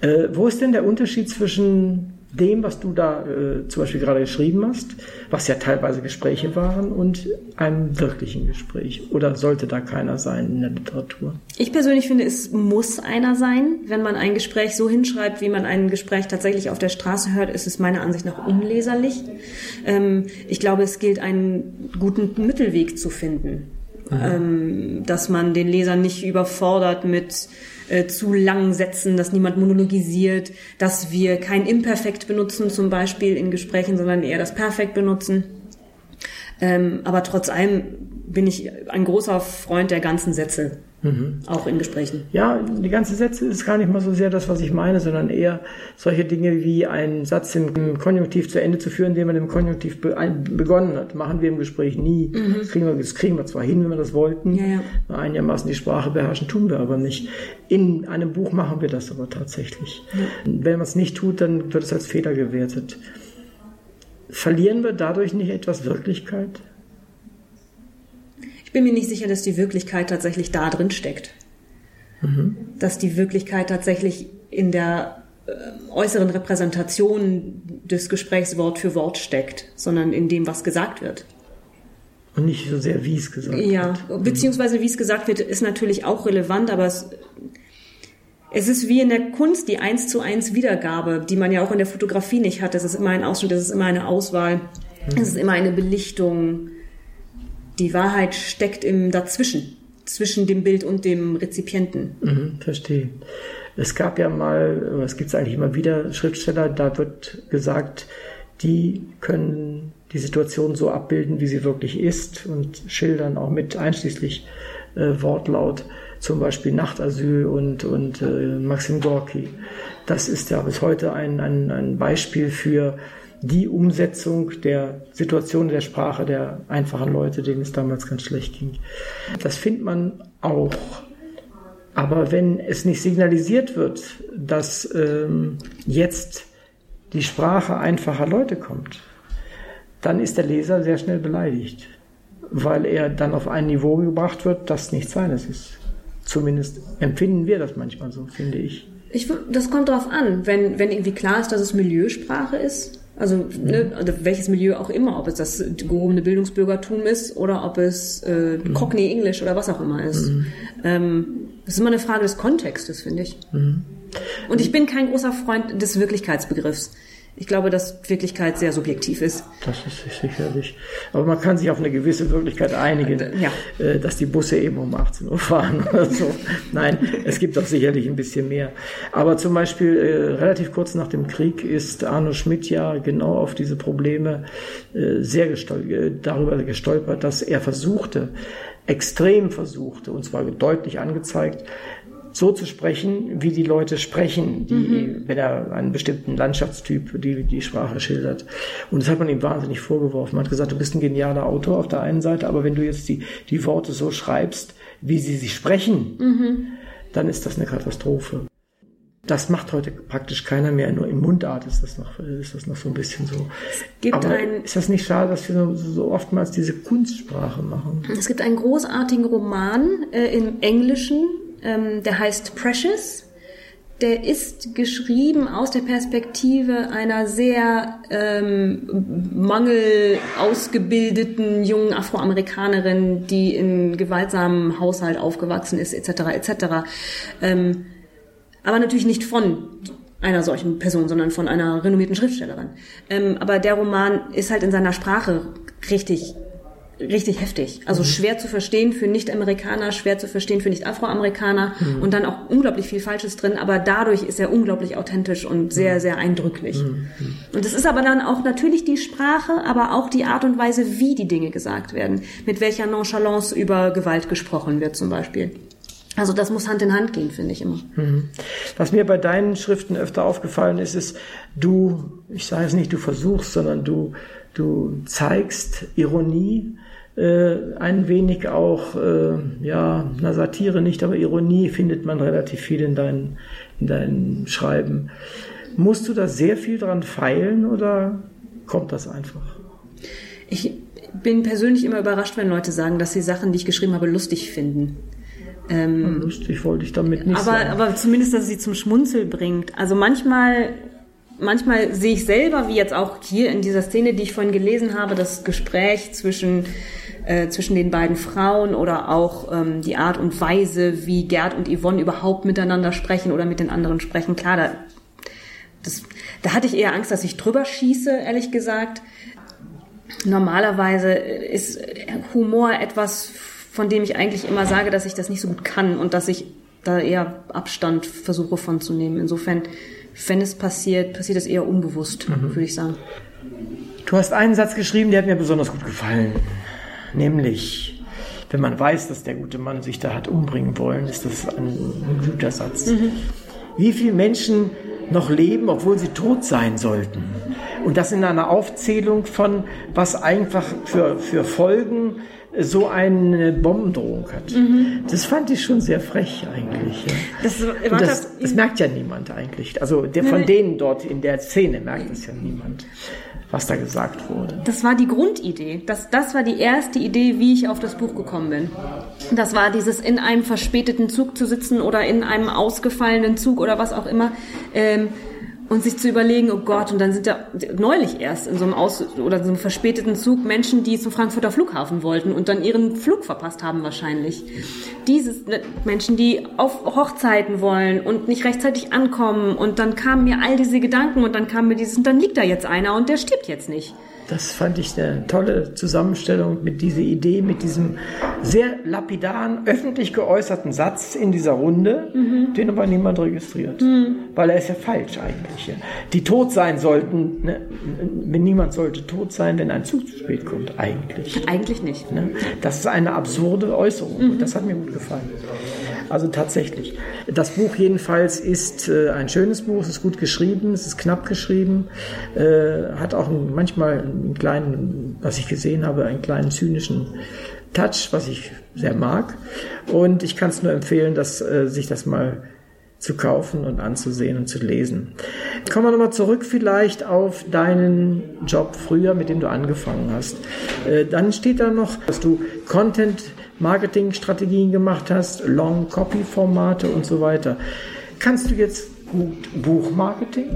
Äh, wo ist denn der Unterschied zwischen dem, was du da äh, zum Beispiel gerade geschrieben hast, was ja teilweise Gespräche waren, und einem wirklichen Gespräch? Oder sollte da keiner sein in der Literatur? Ich persönlich finde, es muss einer sein. Wenn man ein Gespräch so hinschreibt, wie man ein Gespräch tatsächlich auf der Straße hört, ist es meiner Ansicht nach unleserlich. Ähm, ich glaube, es gilt, einen guten Mittelweg zu finden. Ähm, dass man den Leser nicht überfordert mit äh, zu langen Sätzen, dass niemand monologisiert, dass wir kein Imperfekt benutzen zum Beispiel in Gesprächen, sondern eher das Perfekt benutzen. Ähm, aber trotz allem bin ich ein großer Freund der ganzen Sätze. Mhm. Auch in Gesprächen. Ja, die ganze Sätze ist gar nicht mal so sehr das, was ich meine, sondern eher solche Dinge wie einen Satz im Konjunktiv zu Ende zu führen, den man im Konjunktiv be begonnen hat. Machen wir im Gespräch nie. Mhm. Das, kriegen wir, das kriegen wir zwar hin, wenn wir das wollten, ja, ja. einigermaßen die Sprache beherrschen, tun wir aber nicht. In einem Buch machen wir das aber tatsächlich. Ja. Wenn man es nicht tut, dann wird es als Fehler gewertet. Verlieren wir dadurch nicht etwas Wirklichkeit? Ich bin mir nicht sicher, dass die Wirklichkeit tatsächlich da drin steckt. Mhm. Dass die Wirklichkeit tatsächlich in der äh, äußeren Repräsentation des Gesprächs Wort für Wort steckt, sondern in dem, was gesagt wird. Und nicht so sehr, wie es gesagt wird. Ja, beziehungsweise wie es gesagt wird, ist natürlich auch relevant, aber es, es ist wie in der Kunst die eins zu eins Wiedergabe, die man ja auch in der Fotografie nicht hat. Es ist immer ein Ausschnitt, es ist immer eine Auswahl, mhm. es ist immer eine Belichtung die Wahrheit steckt im Dazwischen, zwischen dem Bild und dem Rezipienten. Mhm, verstehe. Es gab ja mal, es gibt es eigentlich immer wieder Schriftsteller, da wird gesagt, die können die Situation so abbilden, wie sie wirklich ist und schildern auch mit einschließlich äh, Wortlaut, zum Beispiel Nachtasyl und, und äh, Maxim Gorki. Das ist ja bis heute ein, ein, ein Beispiel für die Umsetzung der Situation der Sprache der einfachen Leute, denen es damals ganz schlecht ging. Das findet man auch. Aber wenn es nicht signalisiert wird, dass ähm, jetzt die Sprache einfacher Leute kommt, dann ist der Leser sehr schnell beleidigt, weil er dann auf ein Niveau gebracht wird, das nichts seines ist. Zumindest empfinden wir das manchmal so, finde ich. ich das kommt darauf an, wenn, wenn irgendwie klar ist, dass es Milieusprache ist, also, ne, welches Milieu auch immer, ob es das gehobene Bildungsbürgertum ist oder ob es äh, mhm. Cockney English oder was auch immer ist. Mhm. Ähm, das ist immer eine Frage des Kontextes, finde ich. Mhm. Und ich bin kein großer Freund des Wirklichkeitsbegriffs. Ich glaube, dass Wirklichkeit sehr subjektiv ist. Das ist sicherlich. Aber man kann sich auf eine gewisse Wirklichkeit einigen, äh, ja. Äh, dass die Busse eben um 18 Uhr fahren oder so. Nein, es gibt doch sicherlich ein bisschen mehr. Aber zum Beispiel äh, relativ kurz nach dem Krieg ist Arno Schmidt ja genau auf diese Probleme sehr gestolpert, darüber gestolpert, dass er versuchte, extrem versuchte, und zwar deutlich angezeigt, so zu sprechen, wie die Leute sprechen, die, mhm. wenn er einen bestimmten Landschaftstyp die, die Sprache schildert. Und das hat man ihm wahnsinnig vorgeworfen. Man hat gesagt, du bist ein genialer Autor auf der einen Seite, aber wenn du jetzt die, die Worte so schreibst, wie sie sich sprechen, mhm. dann ist das eine Katastrophe. das macht heute praktisch keiner mehr. Nur in Mundart ist das noch, ist das noch so ein bisschen so. Es gibt Aber ein, ist das nicht schade, dass wir so, so oftmals diese Kunstsprache machen? es gibt einen großartigen Roman äh, im Englischen, ähm, der heißt Precious. Der ist geschrieben aus der Perspektive einer sehr ähm, mangel ausgebildeten jungen Afroamerikanerin, die in gewaltsamen Haushalt aufgewachsen ist, etc. etc. Ähm, aber natürlich nicht von einer solchen Person, sondern von einer renommierten Schriftstellerin. Ähm, aber der Roman ist halt in seiner Sprache richtig richtig heftig. Also schwer zu verstehen für Nicht-Amerikaner, schwer zu verstehen für Nicht-Afroamerikaner und dann auch unglaublich viel Falsches drin, aber dadurch ist er unglaublich authentisch und sehr, sehr eindrücklich. Und es ist aber dann auch natürlich die Sprache, aber auch die Art und Weise, wie die Dinge gesagt werden, mit welcher Nonchalance über Gewalt gesprochen wird zum Beispiel. Also das muss Hand in Hand gehen, finde ich immer. Was mir bei deinen Schriften öfter aufgefallen ist, ist, du, ich sage es nicht, du versuchst, sondern du, du zeigst Ironie, äh, ein wenig auch, äh, ja, na Satire nicht, aber Ironie findet man relativ viel in deinen, in deinen Schreiben. Musst du da sehr viel dran feilen oder kommt das einfach? Ich bin persönlich immer überrascht, wenn Leute sagen, dass sie Sachen, die ich geschrieben habe, lustig finden. Ähm, Lustig wollte ich damit nicht aber, sagen. aber zumindest, dass sie zum Schmunzel bringt. Also manchmal, manchmal sehe ich selber, wie jetzt auch hier in dieser Szene, die ich vorhin gelesen habe, das Gespräch zwischen äh, zwischen den beiden Frauen oder auch ähm, die Art und Weise, wie Gerd und Yvonne überhaupt miteinander sprechen oder mit den anderen sprechen. Klar, da, das, da hatte ich eher Angst, dass ich drüber schieße, ehrlich gesagt. Normalerweise ist Humor etwas, von dem ich eigentlich immer sage, dass ich das nicht so gut kann und dass ich da eher Abstand versuche von zu nehmen. Insofern, wenn es passiert, passiert es eher unbewusst, würde ich sagen. Du hast einen Satz geschrieben, der hat mir besonders gut gefallen. Nämlich, wenn man weiß, dass der gute Mann sich da hat umbringen wollen, ist das ein, guter Satz. Wie viele Menschen noch leben, obwohl sie tot sein sollten? Und das in einer Aufzählung von, was einfach für, für Folgen so eine Bombendrohung hat. Das fand ich schon sehr frech eigentlich. Ja. Das, das, das merkt ja niemand eigentlich. Also der, von denen dort in der Szene merkt es ja niemand, was da gesagt wurde. Das war die Grundidee. Das, das war die erste Idee, wie ich auf das Buch gekommen bin. Das war dieses in einem verspäteten Zug zu sitzen oder in einem ausgefallenen Zug oder was auch immer. Ähm, und sich zu überlegen, oh Gott, und dann sind da neulich erst in so einem Aus oder so einem verspäteten Zug Menschen, die zum Frankfurter Flughafen wollten und dann ihren Flug verpasst haben wahrscheinlich. Dieses ne, Menschen, die auf Hochzeiten wollen und nicht rechtzeitig ankommen und dann kamen mir all diese Gedanken und dann kam mir dieses, und dann liegt da jetzt einer und der stirbt jetzt nicht. Das fand ich eine tolle Zusammenstellung mit dieser Idee, mit diesem sehr lapidaren, öffentlich geäußerten Satz in dieser Runde, den aber niemand registriert. Weil er ist ja falsch eigentlich. Die tot sein sollten, ne? wenn niemand sollte tot sein, wenn ein Zug zu spät kommt, eigentlich. Eigentlich nicht. Ne? Das ist eine absurde Äußerung. Das hat mir gut gefallen. Also tatsächlich. Das Buch jedenfalls ist äh, ein schönes Buch, es ist gut geschrieben, es ist knapp geschrieben, äh, hat auch einen, manchmal einen kleinen, was ich gesehen habe, einen kleinen zynischen Touch, was ich sehr mag. Und ich kann es nur empfehlen, dass äh, sich das mal zu kaufen und anzusehen und zu lesen. Kommen wir nochmal zurück vielleicht auf deinen Job früher, mit dem du angefangen hast. Äh, dann steht da noch, dass du Content Marketing Strategien gemacht hast, Long Copy Formate und so weiter. Kannst du jetzt gut Buchmarketing?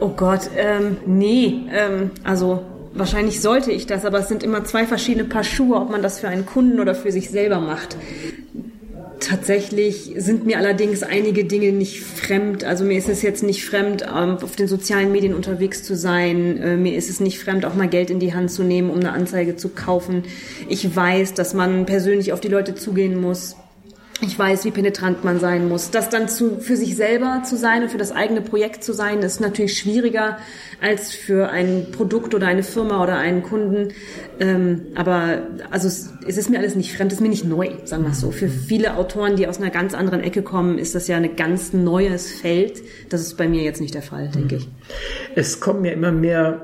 Oh Gott, ähm, nee, ähm, also wahrscheinlich sollte ich das, aber es sind immer zwei verschiedene Paar Schuhe, ob man das für einen Kunden oder für sich selber macht. Tatsächlich sind mir allerdings einige Dinge nicht fremd. Also mir ist es jetzt nicht fremd, ähm, auf den sozialen Medien unterwegs zu sein. Äh, Mir ist es nicht fremd, auch mal Geld in die Hand zu nehmen, um eine Anzeige zu kaufen. Ich weiß, dass man persönlich auf die Leute zugehen muss. Ich weiß, wie penetrant man sein muss. Das dann zu, für sich selber zu sein und für das eigene Projekt zu sein, ist natürlich schwieriger als für ein Produkt oder eine Firma oder einen Kunden. Ähm, aber also es, es ist mir alles nicht fremd, es ist mir nicht neu, sagen wir es so. Für viele Autoren, die aus einer ganz anderen Ecke kommen, ist das ja ein ganz neues Feld. Das ist bei mir jetzt nicht der Fall, denke ich. Es kommen ja immer mehr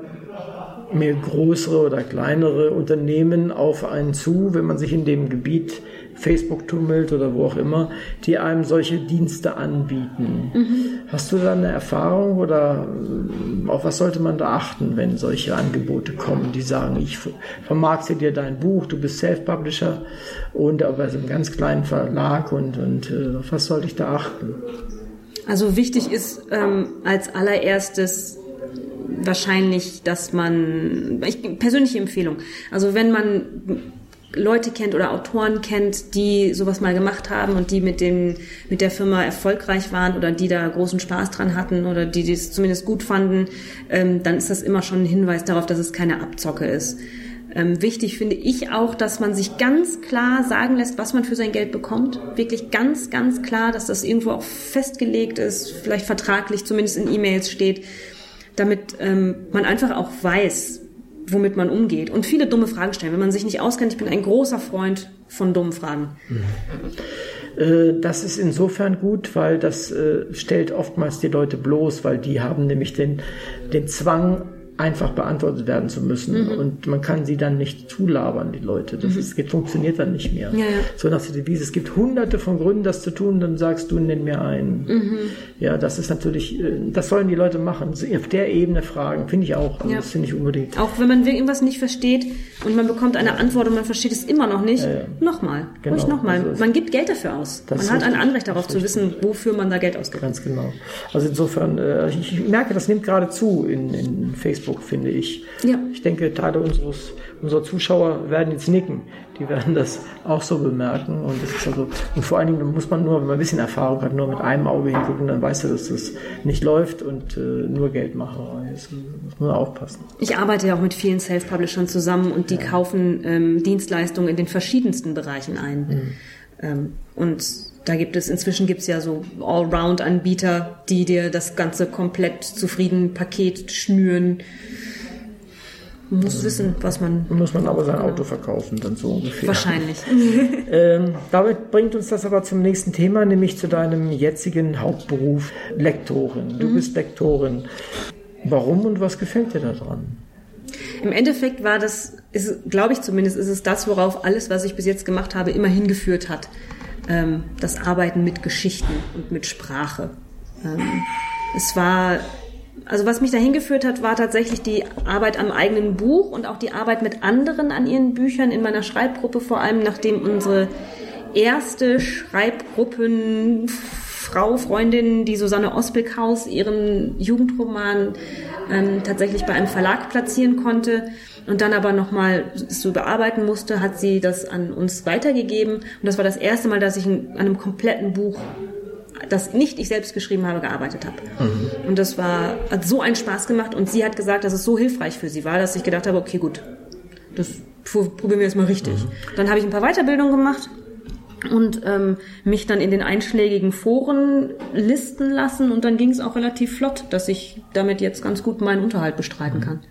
mehr größere oder kleinere Unternehmen auf einen zu, wenn man sich in dem Gebiet Facebook-Tummelt oder wo auch immer, die einem solche Dienste anbieten. Mhm. Hast du da eine Erfahrung oder äh, auf was sollte man da achten, wenn solche Angebote kommen, die sagen, ich vermarkte dir dein Buch, du bist Self-Publisher und aber einem ganz kleinen Verlag und, und äh, auf was sollte ich da achten? Also wichtig ist ähm, als allererstes wahrscheinlich, dass man, ich, persönliche Empfehlung, also wenn man Leute kennt oder Autoren kennt, die sowas mal gemacht haben und die mit dem, mit der Firma erfolgreich waren oder die da großen Spaß dran hatten oder die das zumindest gut fanden, ähm, dann ist das immer schon ein Hinweis darauf, dass es keine Abzocke ist. Ähm, wichtig finde ich auch, dass man sich ganz klar sagen lässt, was man für sein Geld bekommt. Wirklich ganz, ganz klar, dass das irgendwo auch festgelegt ist, vielleicht vertraglich zumindest in E-Mails steht, damit ähm, man einfach auch weiß, womit man umgeht und viele dumme Fragen stellen. Wenn man sich nicht auskennt, ich bin ein großer Freund von dummen Fragen. Mhm. Das ist insofern gut, weil das äh, stellt oftmals die Leute bloß, weil die haben nämlich den, den Zwang, einfach beantwortet werden zu müssen. Mhm. Und man kann sie dann nicht zulabern, die Leute. Das, mhm. ist, das funktioniert dann nicht mehr. Ja, ja. So nach der Devise, es gibt hunderte von Gründen, das zu tun, dann sagst du, nenn mir einen. Mhm. Ja, das ist natürlich, äh, das sollen die Leute machen. Auf der Ebene fragen, finde ich auch. Also ja. Das finde ich unbedingt. Auch wenn man irgendwas nicht versteht und man bekommt eine Antwort und man versteht es immer noch nicht, ja, nochmal. Genau. Ruhig nochmal. Also man gibt Geld dafür aus. Man hat ein Anrecht darauf zu wissen, wofür man da Geld ausgibt. Ganz genau. Also insofern, äh, ich merke, das nimmt gerade zu in, in Facebook Facebook, finde ich. Ja. Ich denke, Teile unseres, unserer Zuschauer werden jetzt nicken. Die werden das auch so bemerken. Und, das ist also, und vor allen Dingen muss man nur, wenn man ein bisschen Erfahrung hat, nur mit einem Auge hingucken, dann weiß du, dass das nicht läuft und äh, nur Geldmacherei ist. Muss man aufpassen. Ich arbeite ja auch mit vielen Self-Publishern zusammen und die ja. kaufen ähm, Dienstleistungen in den verschiedensten Bereichen ein. Mhm. Ähm, und da gibt es, inzwischen gibt es ja so Allround-Anbieter, die dir das ganze komplett zufrieden Paket schnüren. Man muss wissen, was man. Muss man aber sein Auto verkaufen, dann so ungefähr. Wahrscheinlich. ähm, damit bringt uns das aber zum nächsten Thema, nämlich zu deinem jetzigen Hauptberuf, Lektorin. Du mhm. bist Lektorin. Warum und was gefällt dir daran? Im Endeffekt war das, glaube ich zumindest, ist es das, worauf alles, was ich bis jetzt gemacht habe, immer hingeführt hat ähm, das Arbeiten mit Geschichten und mit Sprache. Ähm, es war, also was mich dahin geführt hat, war tatsächlich die Arbeit am eigenen Buch und auch die Arbeit mit anderen an ihren Büchern in meiner Schreibgruppe, vor allem nachdem unsere erste Schreibgruppenfrau, Freundin, die Susanne Ospelkhaus, ihren Jugendroman ähm, tatsächlich bei einem Verlag platzieren konnte und dann aber nochmal so bearbeiten musste, hat sie das an uns weitergegeben. Und das war das erste Mal, dass ich an einem kompletten Buch das nicht ich selbst geschrieben habe, gearbeitet habe. Mhm. Und das war, hat so einen Spaß gemacht und sie hat gesagt, dass es so hilfreich für sie war, dass ich gedacht habe, okay, gut, das probieren wir jetzt mal richtig. Mhm. Dann habe ich ein paar Weiterbildungen gemacht und ähm, mich dann in den einschlägigen Foren listen lassen und dann ging es auch relativ flott, dass ich damit jetzt ganz gut meinen Unterhalt bestreiten kann.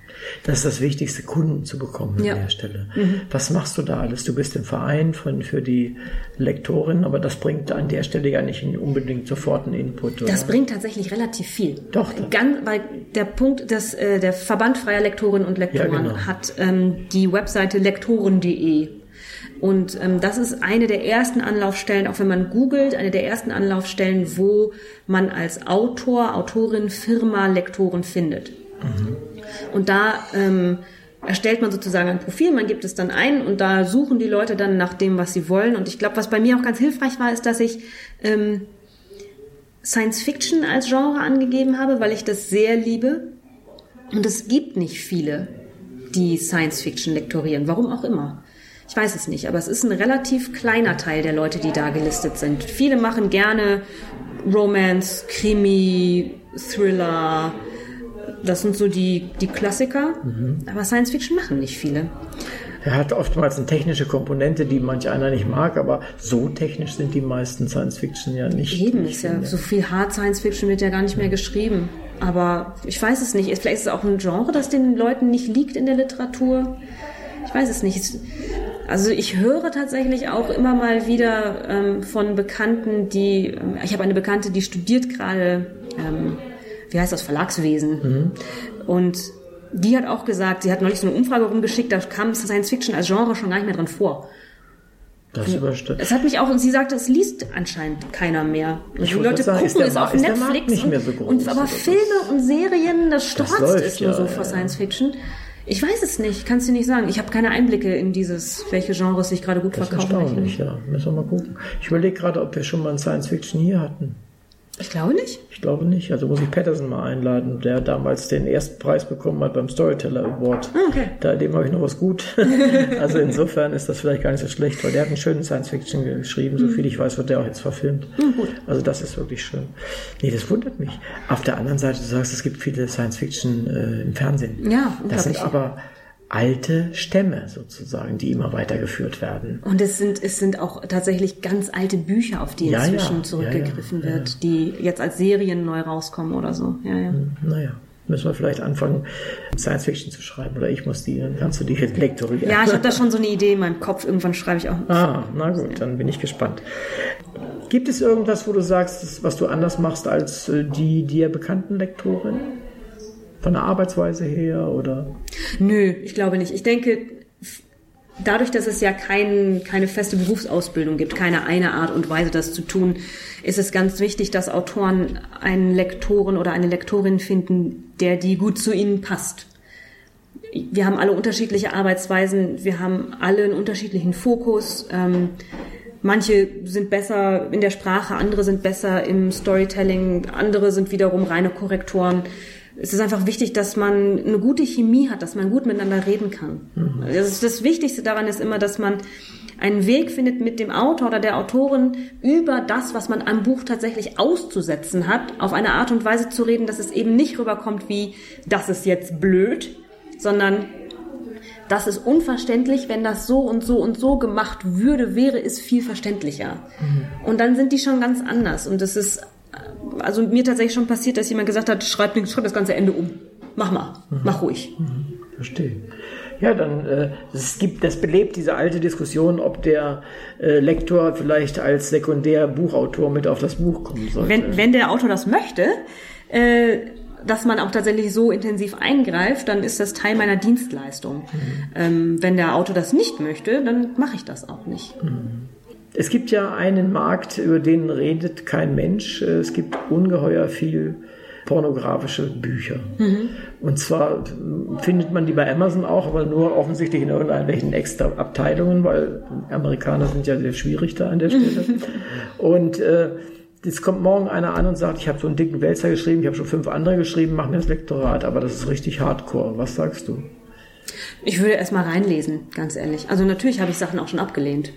Das ist das Wichtigste, Kunden zu bekommen ja. an der Stelle. Mhm. Was machst du da alles? Du bist im Verein von, für die Lektorin, aber das bringt an der Stelle ja nicht unbedingt sofort einen Input. Oder? Das bringt tatsächlich relativ viel. Doch. Ganz, weil der Punkt, dass äh, der Verband freier Lektorinnen und Lektoren ja, genau. hat ähm, die Webseite lektoren.de und ähm, das ist eine der ersten Anlaufstellen, auch wenn man googelt, eine der ersten Anlaufstellen, wo man als Autor, Autorin, Firma, Lektoren findet. Mhm. Und da ähm, erstellt man sozusagen ein Profil, man gibt es dann ein und da suchen die Leute dann nach dem, was sie wollen. Und ich glaube, was bei mir auch ganz hilfreich war, ist, dass ich ähm, Science Fiction als Genre angegeben habe, weil ich das sehr liebe. Und es gibt nicht viele, die Science Fiction lektorieren, warum auch immer. Ich weiß es nicht, aber es ist ein relativ kleiner Teil der Leute, die da gelistet sind. Viele machen gerne Romance, Krimi, Thriller. Das sind so die, die Klassiker. Mhm. Aber Science Fiction machen nicht viele. Er hat oftmals eine technische Komponente, die manch einer nicht mag, aber so technisch sind die meisten Science Fiction ja nicht. Eben, ist ja so viel Hard Science Fiction wird ja gar nicht mehr geschrieben. Aber ich weiß es nicht. Vielleicht ist es auch ein Genre, das den Leuten nicht liegt in der Literatur. Ich weiß es nicht. Also ich höre tatsächlich auch immer mal wieder ähm, von Bekannten, die, ähm, ich habe eine Bekannte, die studiert gerade, ähm, wie heißt das, Verlagswesen. Mhm. Und die hat auch gesagt, sie hat neulich so eine Umfrage rumgeschickt, da kam Science Fiction als Genre schon gar nicht mehr drin vor. Das überstimmt. Es hat mich auch, und sie sagte, es liest anscheinend keiner mehr. Ich die Leute sagen, gucken es auf ist Netflix. nicht und, mehr so groß, und, aber Filme und Serien, das strotzt ist nur ja, so ja, vor ja. Science Fiction. Ich weiß es nicht, kannst du nicht sagen. Ich habe keine Einblicke in dieses, welche Genres sich gerade gut Das ist verkaufen. welche erstaunlich, ja. Müssen wir mal gucken. Ich überlege gerade, ob wir schon mal ein Science Fiction hier hatten. Ich glaube nicht. Ich glaube nicht. Also muss ich Patterson mal einladen, der damals den ersten Preis bekommen hat beim Storyteller Award. Ah, okay. Da dem habe ich noch was gut. also insofern ist das vielleicht gar nicht so schlecht, weil der hat einen schönen Science Fiction geschrieben. Mhm. So viel ich weiß, wird der auch jetzt verfilmt. Also das ist wirklich schön. Nee, das wundert mich. Auf der anderen Seite, du sagst, es gibt viele Science Fiction äh, im Fernsehen. Ja, Das sind aber alte Stämme sozusagen, die immer weitergeführt werden. Und es sind, es sind auch tatsächlich ganz alte Bücher, auf die Ja, inzwischen ja, zurückgegriffen ja, wird, die jetzt als Serien neu rauskommen oder so. Ja, ja. Naja, müssen wir vielleicht anfangen, Science Fiction zu schreiben. Oder ich muss die, dann kannst du die lektorieren. Ja, ich habe da schon so eine Idee in meinem Kopf. Irgendwann schreibe ich auch. Ah, na gut, dann bin ich gespannt. Gibt es irgendwas, wo du sagst, was du anders machst als äh, die dir bekannten Lektoren? Von der Arbeitsweise her oder? Nö, ich glaube nicht. Ich denke, dadurch, dass es ja kein, keine feste Berufsausbildung gibt, keine eine Art und Weise, das zu tun, ist es ganz wichtig, dass Autoren einen Lektoren oder eine Lektorin finden, der die gut zu ihnen passt. Wir haben alle unterschiedliche Arbeitsweisen, wir haben alle einen unterschiedlichen Fokus. Ähm, manche sind besser in der Sprache, andere sind besser im Storytelling, andere sind wiederum reine Korrektoren. Es ist einfach wichtig, dass man eine gute Chemie hat, dass man gut miteinander reden kann. Das, ist das Wichtigste daran ist immer, dass man einen Weg findet, mit dem Autor oder der Autorin über das, was man am Buch tatsächlich auszusetzen hat, auf eine Art und Weise zu reden, dass es eben nicht rüberkommt wie, das ist jetzt blöd, sondern das ist unverständlich, wenn das so und so und so gemacht würde, wäre es viel verständlicher. Und dann sind die schon ganz anders. Und das ist, also mir tatsächlich schon passiert, dass jemand gesagt hat, schreib, schreib das ganze Ende um. Mach mal, mach ruhig. Verstehe. Ja, dann äh, es gibt, das belebt diese alte Diskussion, ob der äh, Lektor vielleicht als Sekundärbuchautor mit auf das Buch kommen sollte. Wenn, wenn der Autor das möchte, äh, dass man auch tatsächlich so intensiv eingreift, dann ist das Teil meiner Dienstleistung. Ähm, wenn der Autor das nicht möchte, dann mache ich das auch nicht. Es gibt ja einen Markt, über den redet kein Mensch. Es gibt ungeheuer viel pornografische Bücher. Und zwar findet man die bei Amazon auch, aber nur offensichtlich in irgendwelchen extra Abteilungen, weil Amerikaner sind ja sehr schwierig da an der Stelle. Und äh, jetzt kommt morgen einer an und sagt, ich habe so einen dicken Wälzer geschrieben, ich habe schon fünf andere geschrieben, mach mir das Lektorat, aber das ist richtig hardcore. Was sagst du? Ich würde erst mal reinlesen, ganz ehrlich. Also natürlich habe ich Sachen auch schon abgelehnt.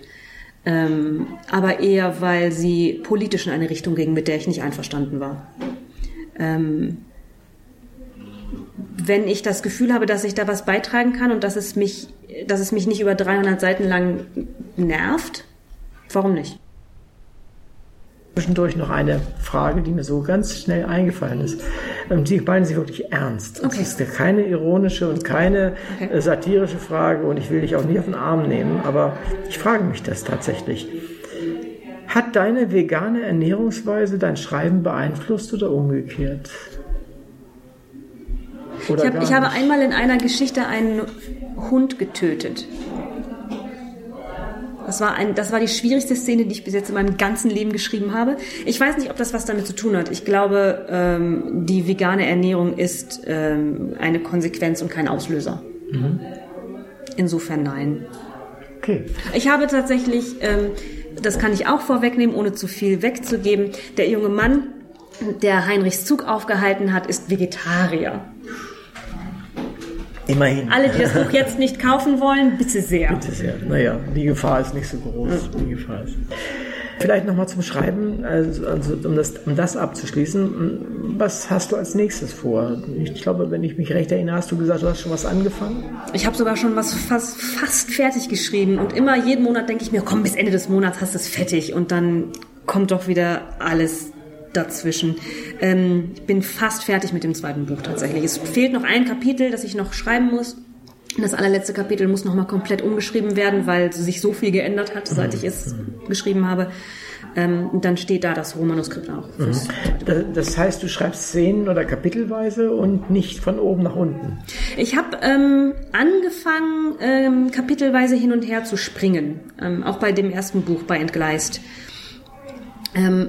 Ähm, aber eher, weil sie politisch in eine Richtung gingen, mit der ich nicht einverstanden war. Ähm, wenn ich das Gefühl habe, dass ich da was beitragen kann und dass es mich, dass es mich nicht über 300 Seiten lang nervt, warum nicht? Zwischendurch noch eine Frage, die mir so ganz schnell eingefallen ist. Die meinen sie wirklich ernst. Okay. Es ist keine ironische und keine Okay. äh, satirische Frage und ich will dich auch nicht auf den Arm nehmen, aber ich frage mich das tatsächlich. Hat deine vegane Ernährungsweise dein Schreiben beeinflusst oder umgekehrt? Oder Ich, hab, ich habe einmal in einer Geschichte einen Hund getötet. Das war, ein, das war die schwierigste Szene, die ich bis jetzt in meinem ganzen Leben geschrieben habe. Ich weiß nicht, ob das was damit zu tun hat. Ich glaube, ähm, die vegane Ernährung ist ähm, eine Konsequenz und kein Auslöser. Insofern nein. Okay. Ich habe tatsächlich, ähm, das kann ich auch vorwegnehmen, ohne zu viel wegzugeben, der junge Mann, der Heinrichs Zug aufgehalten hat, ist Vegetarier. Immerhin. Alle, die das Buch jetzt nicht kaufen wollen, bitte sehr. Ist ja, naja, die Gefahr ist nicht so groß. Die Gefahr ist. Vielleicht nochmal zum Schreiben, also, also um, das, um das abzuschließen. Was hast du als nächstes vor? Ich glaube, wenn ich mich recht erinnere, hast du gesagt, du hast schon was angefangen? Ich habe sogar schon was fast, fast fertig geschrieben und immer jeden Monat denke ich mir, komm, bis Ende des Monats hast du es fertig und dann kommt doch wieder alles dazwischen. Ähm, ich bin fast fertig mit dem zweiten Buch tatsächlich. Es fehlt noch ein Kapitel, das ich noch schreiben muss. Das allerletzte Kapitel muss nochmal komplett umgeschrieben werden, weil sich so viel geändert hat, seit ich es geschrieben habe. Ähm, und dann steht da das Rohmanuskript auch. Mhm. Das heißt, du schreibst Szenen oder kapitelweise und nicht von oben nach unten. Ich habe ähm, angefangen, ähm, kapitelweise hin und her zu springen, ähm, auch bei dem ersten Buch, bei Entgleist. Ähm,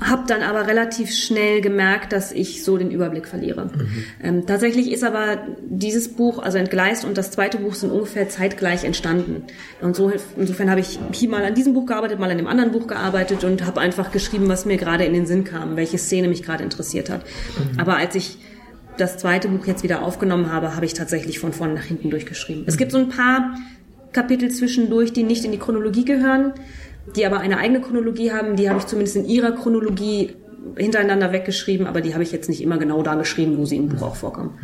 habe dann aber relativ schnell gemerkt, dass ich so den Überblick verliere. Mhm. Ähm, tatsächlich ist aber dieses Buch, also Entgleist und das zweite Buch sind ungefähr zeitgleich entstanden. Und so, insofern habe ich hier mal an diesem Buch gearbeitet, mal an dem anderen Buch gearbeitet und habe einfach geschrieben, was mir gerade in den Sinn kam, welche Szene mich gerade interessiert hat. Mhm. Aber als ich das zweite Buch jetzt wieder aufgenommen habe, habe ich tatsächlich von vorne nach hinten durchgeschrieben. Mhm. Es gibt so ein paar Kapitel zwischendurch, die nicht in die Chronologie gehören die aber eine eigene Chronologie haben. Die habe ich zumindest in ihrer Chronologie hintereinander weggeschrieben, aber die habe ich jetzt nicht immer genau da geschrieben, wo sie im Buch auch vorkommen.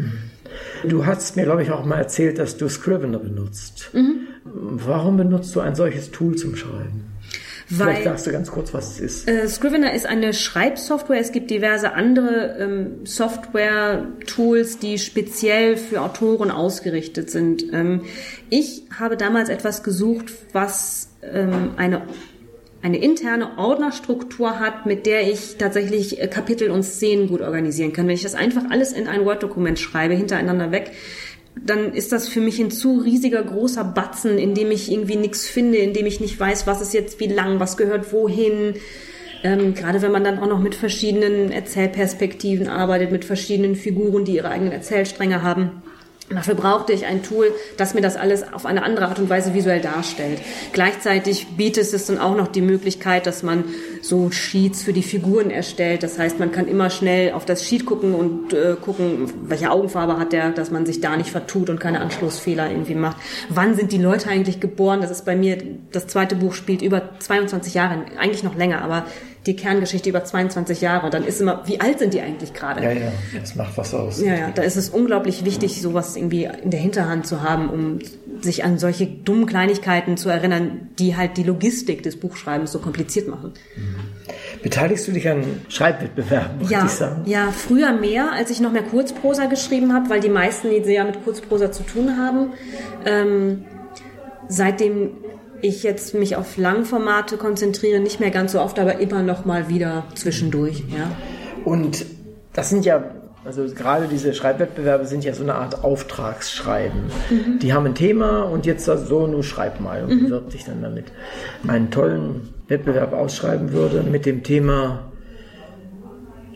Du hast mir, glaube ich, auch mal erzählt, dass du Scrivener benutzt. Mhm. Warum benutzt du ein solches Tool zum Schreiben? Weil, Vielleicht sagst du ganz kurz, was es ist. Äh, Scrivener ist eine Schreibsoftware. Es gibt diverse andere ähm, Software-Tools, die speziell für Autoren ausgerichtet sind. Ähm, ich habe damals etwas gesucht, was ähm, eine eine interne Ordnerstruktur hat, mit der ich tatsächlich äh, Kapitel und Szenen gut organisieren kann. Wenn ich das einfach alles in ein Word-Dokument schreibe, hintereinander weg, dann ist das für mich ein zu riesiger großer Batzen, in dem ich irgendwie nichts finde, in dem ich nicht weiß, was ist jetzt wie lang, was gehört wohin. Ähm, gerade wenn man dann auch noch mit verschiedenen Erzählperspektiven arbeitet, mit verschiedenen Figuren, die ihre eigenen Erzählstränge haben Dafür brauchte ich ein Tool, das mir das alles auf eine andere Art und Weise visuell darstellt. Gleichzeitig bietet es dann auch noch die Möglichkeit, dass man so Sheets für die Figuren erstellt. Das heißt, man kann immer schnell auf das Sheet gucken und äh, gucken, welche Augenfarbe hat der, dass man sich da nicht vertut und keine Anschlussfehler irgendwie macht. Wann sind die Leute eigentlich geboren? Das ist bei mir, das zweite Buch spielt über 22 Jahre, eigentlich noch länger, aber die Kerngeschichte über 22 Jahre. Und dann ist immer, wie alt sind die eigentlich gerade? Ja, ja, das macht was aus. Ja, ja, da ist es unglaublich wichtig, sowas irgendwie in der Hinterhand zu haben, um sich an solche dummen Kleinigkeiten zu erinnern, die halt die Logistik des Buchschreibens so kompliziert machen. Mhm. Beteiligst du dich an Schreibwettbewerben? Ja, ja, früher mehr, als ich noch mehr Kurzprosa geschrieben habe, weil die meisten die sehr mit Kurzprosa zu tun haben. Ähm, seitdem ich jetzt mich auf Langformate konzentriere, nicht mehr ganz so oft, aber immer noch mal wieder zwischendurch. Ja. Und das sind ja, also gerade diese Schreibwettbewerbe sind ja so eine Art Auftragsschreiben. Mhm. Die haben ein Thema und jetzt so, nur schreib mal und mhm. bewirb dich dann damit. Einen tollen Wettbewerb ausschreiben würde mit dem Thema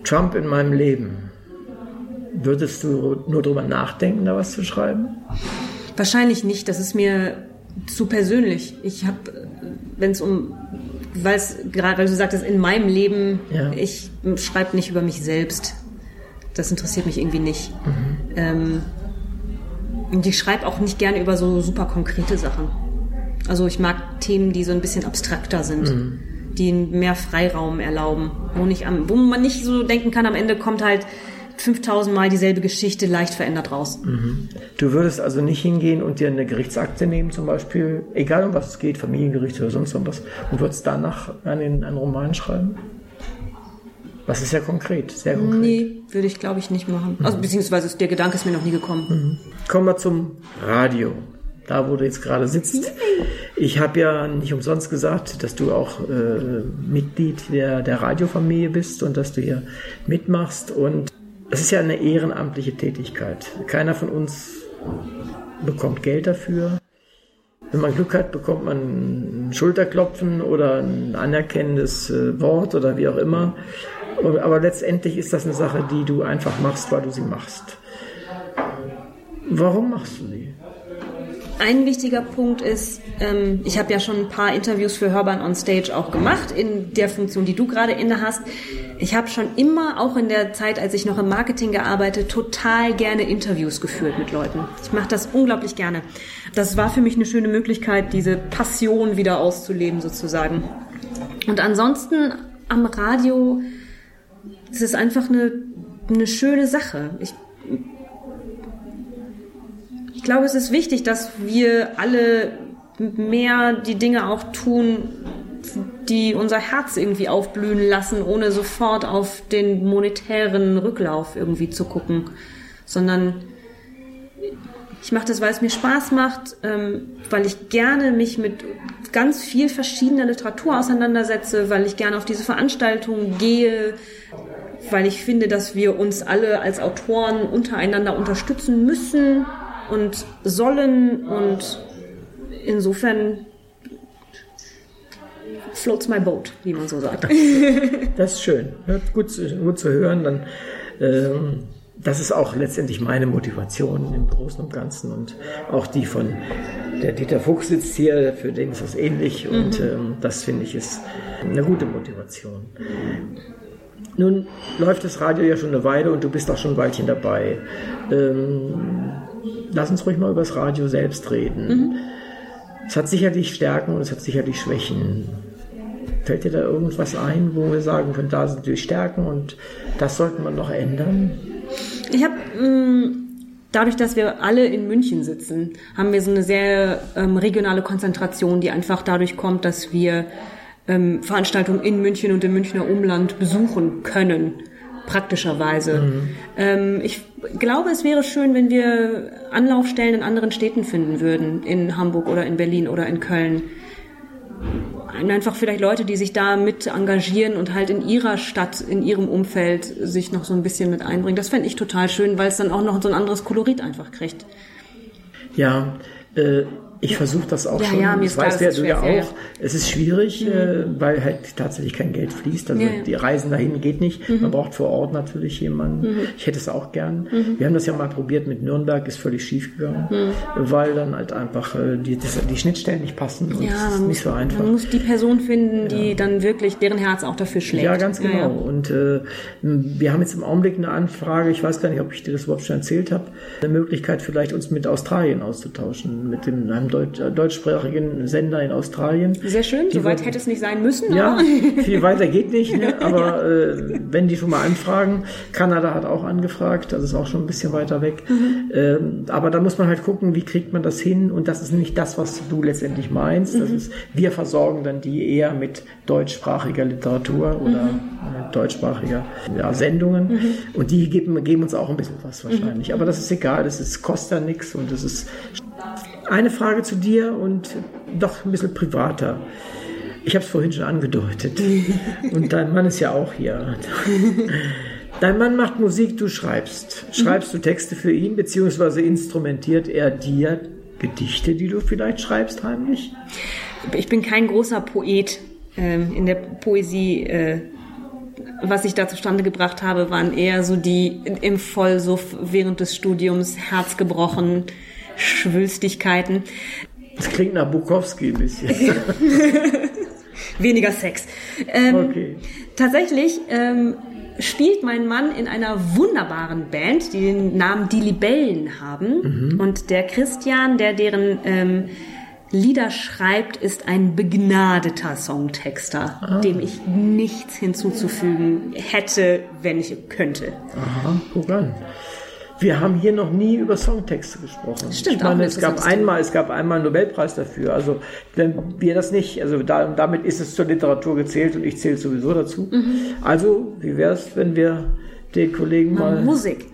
Trump in meinem Leben. Würdest du nur drüber nachdenken, da was zu schreiben? Wahrscheinlich nicht. Das ist mir zu persönlich. Ich habe, wenn es um, weil es gerade, weil du sagtest, in meinem Leben, ja. ich schreibe nicht über mich selbst. Das interessiert mich irgendwie nicht. Mhm. Ähm, und ich schreibe auch nicht gerne über so super konkrete Sachen. Also ich mag Themen, die so ein bisschen abstrakter sind. Mhm. die mehr Freiraum erlauben, wo, nicht am, wo man nicht so denken kann, am Ende kommt halt 5000 Mal dieselbe Geschichte leicht verändert raus. Mhm. Du würdest also nicht hingehen und dir eine Gerichtsakte nehmen, zum Beispiel, egal um was es geht, Familiengericht oder sonst irgendwas, und würdest danach einen, einen Roman schreiben? Was ist ja konkret, sehr konkret. Nee, würde ich glaube ich nicht machen. Also mhm. beziehungsweise der Gedanke ist mir noch nie gekommen. Mhm. Kommen wir zum Radio. Da, wo du jetzt gerade sitzt. Ich habe ja nicht umsonst gesagt, dass du auch äh, Mitglied der, der Radiofamilie bist und dass du hier mitmachst. Und es ist ja eine ehrenamtliche Tätigkeit. Keiner von uns bekommt Geld dafür. Wenn man Glück hat, bekommt man ein Schulterklopfen oder ein anerkennendes äh, Wort oder wie auch immer. Aber letztendlich ist das eine Sache, die du einfach machst, weil du sie machst. Warum machst du sie? Ein wichtiger Punkt ist, ähm, ich habe ja schon ein paar Interviews für Hörban on Stage auch gemacht, in der Funktion, die du gerade inne hast. Ich habe schon immer, auch in der Zeit, als ich noch im Marketing gearbeitet, total gerne Interviews geführt mit Leuten. Ich mache das unglaublich gerne. Das war für mich eine schöne Möglichkeit, diese Passion wieder auszuleben sozusagen. Und ansonsten am Radio, es ist einfach eine, eine schöne Sache. Ich glaube, es ist wichtig, dass wir alle mehr die Dinge auch tun, die unser Herz irgendwie aufblühen lassen, ohne sofort auf den monetären Rücklauf irgendwie zu gucken, sondern Ich mache das, weil es mir Spaß macht, ähm, weil ich gerne mich mit ganz viel verschiedener Literatur auseinandersetze, weil ich gerne auf diese Veranstaltungen gehe, weil ich finde, dass wir uns alle als Autoren untereinander unterstützen müssen und sollen und insofern floats my boat, wie man so sagt. Das ist schön. Gut, zu- gut zu hören. Dann, ähm, das ist auch letztendlich meine Motivation im Großen und Ganzen und auch die von der Dieter Fuchs sitzt hier, für den ist das ähnlich und ähm, das finde ich ist eine gute Motivation. Nun läuft das Radio ja schon eine Weile und du bist auch schon ein Weilchen dabei. Ähm, lass uns ruhig mal über das Radio selbst reden. Es hat sicherlich Stärken und es hat sicherlich Schwächen. Fällt dir da irgendwas ein, wo wir sagen können, da sind die Stärken und das sollte man noch ändern? Ich habe dadurch, dass wir alle in München sitzen, haben wir so eine sehr ähm, regionale Konzentration, die einfach dadurch kommt, dass wir ähm, Veranstaltungen in München und im Münchner Umland besuchen können, praktischerweise. Ähm, ich glaube, es wäre schön, wenn wir Anlaufstellen in anderen Städten finden würden, in Hamburg oder in Berlin oder in Köln. Einfach vielleicht Leute, die sich da mit engagieren und halt in ihrer Stadt, in ihrem Umfeld sich noch so ein bisschen mit einbringen. Das fände ich total schön, weil es dann auch noch so ein anderes Kolorit einfach kriegt. Ja, äh, ich versuche das auch Ja, schon. ja, das weißt ja du ja auch. Es ist schwierig, äh, weil halt tatsächlich kein Geld fließt. Also Ja, die Reisen dahin geht nicht. Man braucht vor Ort natürlich jemanden. Ich hätte es auch gern. Wir haben das ja mal probiert mit Nürnberg, ist völlig schief gegangen, weil dann halt einfach äh, die, das, die Schnittstellen nicht passen und Ja, es ist nicht so einfach. man muss die Person finden, die dann wirklich, deren Herz auch dafür schlägt. Ja, ganz genau. Und äh, wir haben jetzt im Augenblick eine Anfrage, ich weiß gar nicht, ob ich dir das überhaupt schon erzählt habe, eine Möglichkeit vielleicht uns mit Australien auszutauschen, mit dem, Deutsch, äh, deutschsprachigen Sender in Australien. Sehr schön, soweit hätte es nicht sein müssen. Ja, viel weiter geht nicht, ne? aber äh, wenn die schon mal anfragen, Kanada hat auch angefragt, das ist auch schon ein bisschen weiter weg. Mhm. Ähm, aber da muss man halt gucken, wie kriegt man das hin und das ist nämlich das, was du letztendlich meinst. Mhm. Das ist, wir versorgen dann die eher mit deutschsprachiger Literatur oder mit deutschsprachiger ja, Sendungen Mhm. und die geben, geben uns auch ein bisschen was wahrscheinlich. Aber das ist egal, das ist, kostet ja nichts und das ist eine Frage zu dir und doch ein bisschen privater. Ich habe es vorhin schon angedeutet. Und dein Mann ist ja auch hier. Dein Mann macht Musik, du schreibst. Schreibst du Texte für ihn, beziehungsweise instrumentiert er dir Gedichte, die du vielleicht schreibst heimlich? Ich bin kein großer Poet ähm, in der Poesie. Äh, was ich da zustande gebracht habe, waren eher so die im Vollsuff während des Studiums herzgebrochen Schwülstigkeiten. Das klingt nach Bukowski ein bisschen. Weniger Sex. Ähm, Okay. Tatsächlich ähm, spielt mein Mann in einer wunderbaren Band, die den Namen Die Libellen haben. Und der Christian, der deren ähm, Lieder schreibt, ist ein begnadeter Songtexter, dem ich nichts hinzuzufügen hätte, wenn ich könnte. Aha, guck an. Wir haben hier noch nie über Songtexte gesprochen. Stimmt, ich meine, ein es gab einmal, es gab einmal einen Nobelpreis dafür. Also wenn wir das nicht, also da, damit ist es zur Literatur gezählt und ich zähle sowieso dazu. Mhm. Also wie wäre es, wenn wir den Kollegen mal, Musik.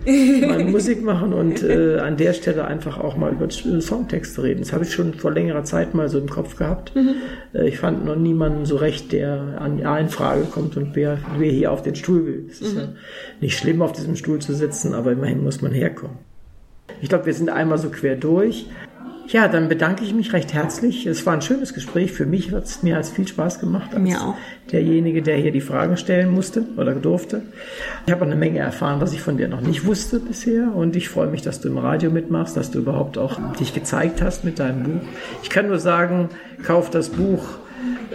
mal Musik machen und äh, an der Stelle einfach auch mal über Songtexte reden. Das habe ich schon vor längerer Zeit mal so im Kopf gehabt. Mhm. Äh, ich fand noch niemanden so recht, der an A in Frage kommt und wer, wer hier auf den Stuhl will. Es ist Mhm. ja nicht schlimm, auf diesem Stuhl zu sitzen, aber immerhin muss man herkommen. Ich glaube, wir sind einmal so quer durch. Ja, dann bedanke ich mich recht herzlich. Es war ein schönes Gespräch. Für mich hat es mir als viel Spaß gemacht. Als Mir auch. Derjenige, der hier die Fragen stellen musste oder durfte. Ich habe eine Menge erfahren, was ich von dir noch nicht wusste bisher. Und ich freue mich, dass du im Radio mitmachst, dass du überhaupt auch dich gezeigt hast mit deinem Buch. Ich kann nur sagen, kauf das Buch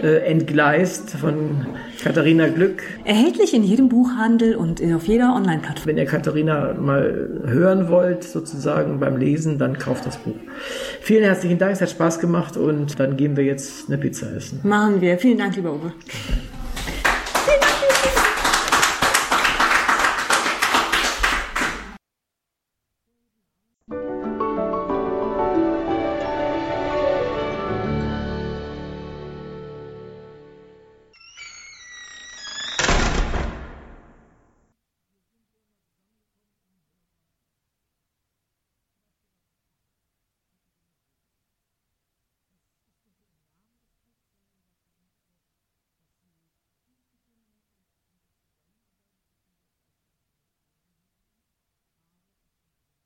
äh, Entgleist von Katharina Glück. Erhältlich in jedem Buchhandel und auf jeder Online-Plattform. Wenn ihr Katharina mal hören wollt, sozusagen beim Lesen, dann kauft das Buch. Vielen herzlichen Dank, es hat Spaß gemacht und dann gehen wir jetzt eine Pizza essen. Machen wir. Vielen Dank, lieber Uwe.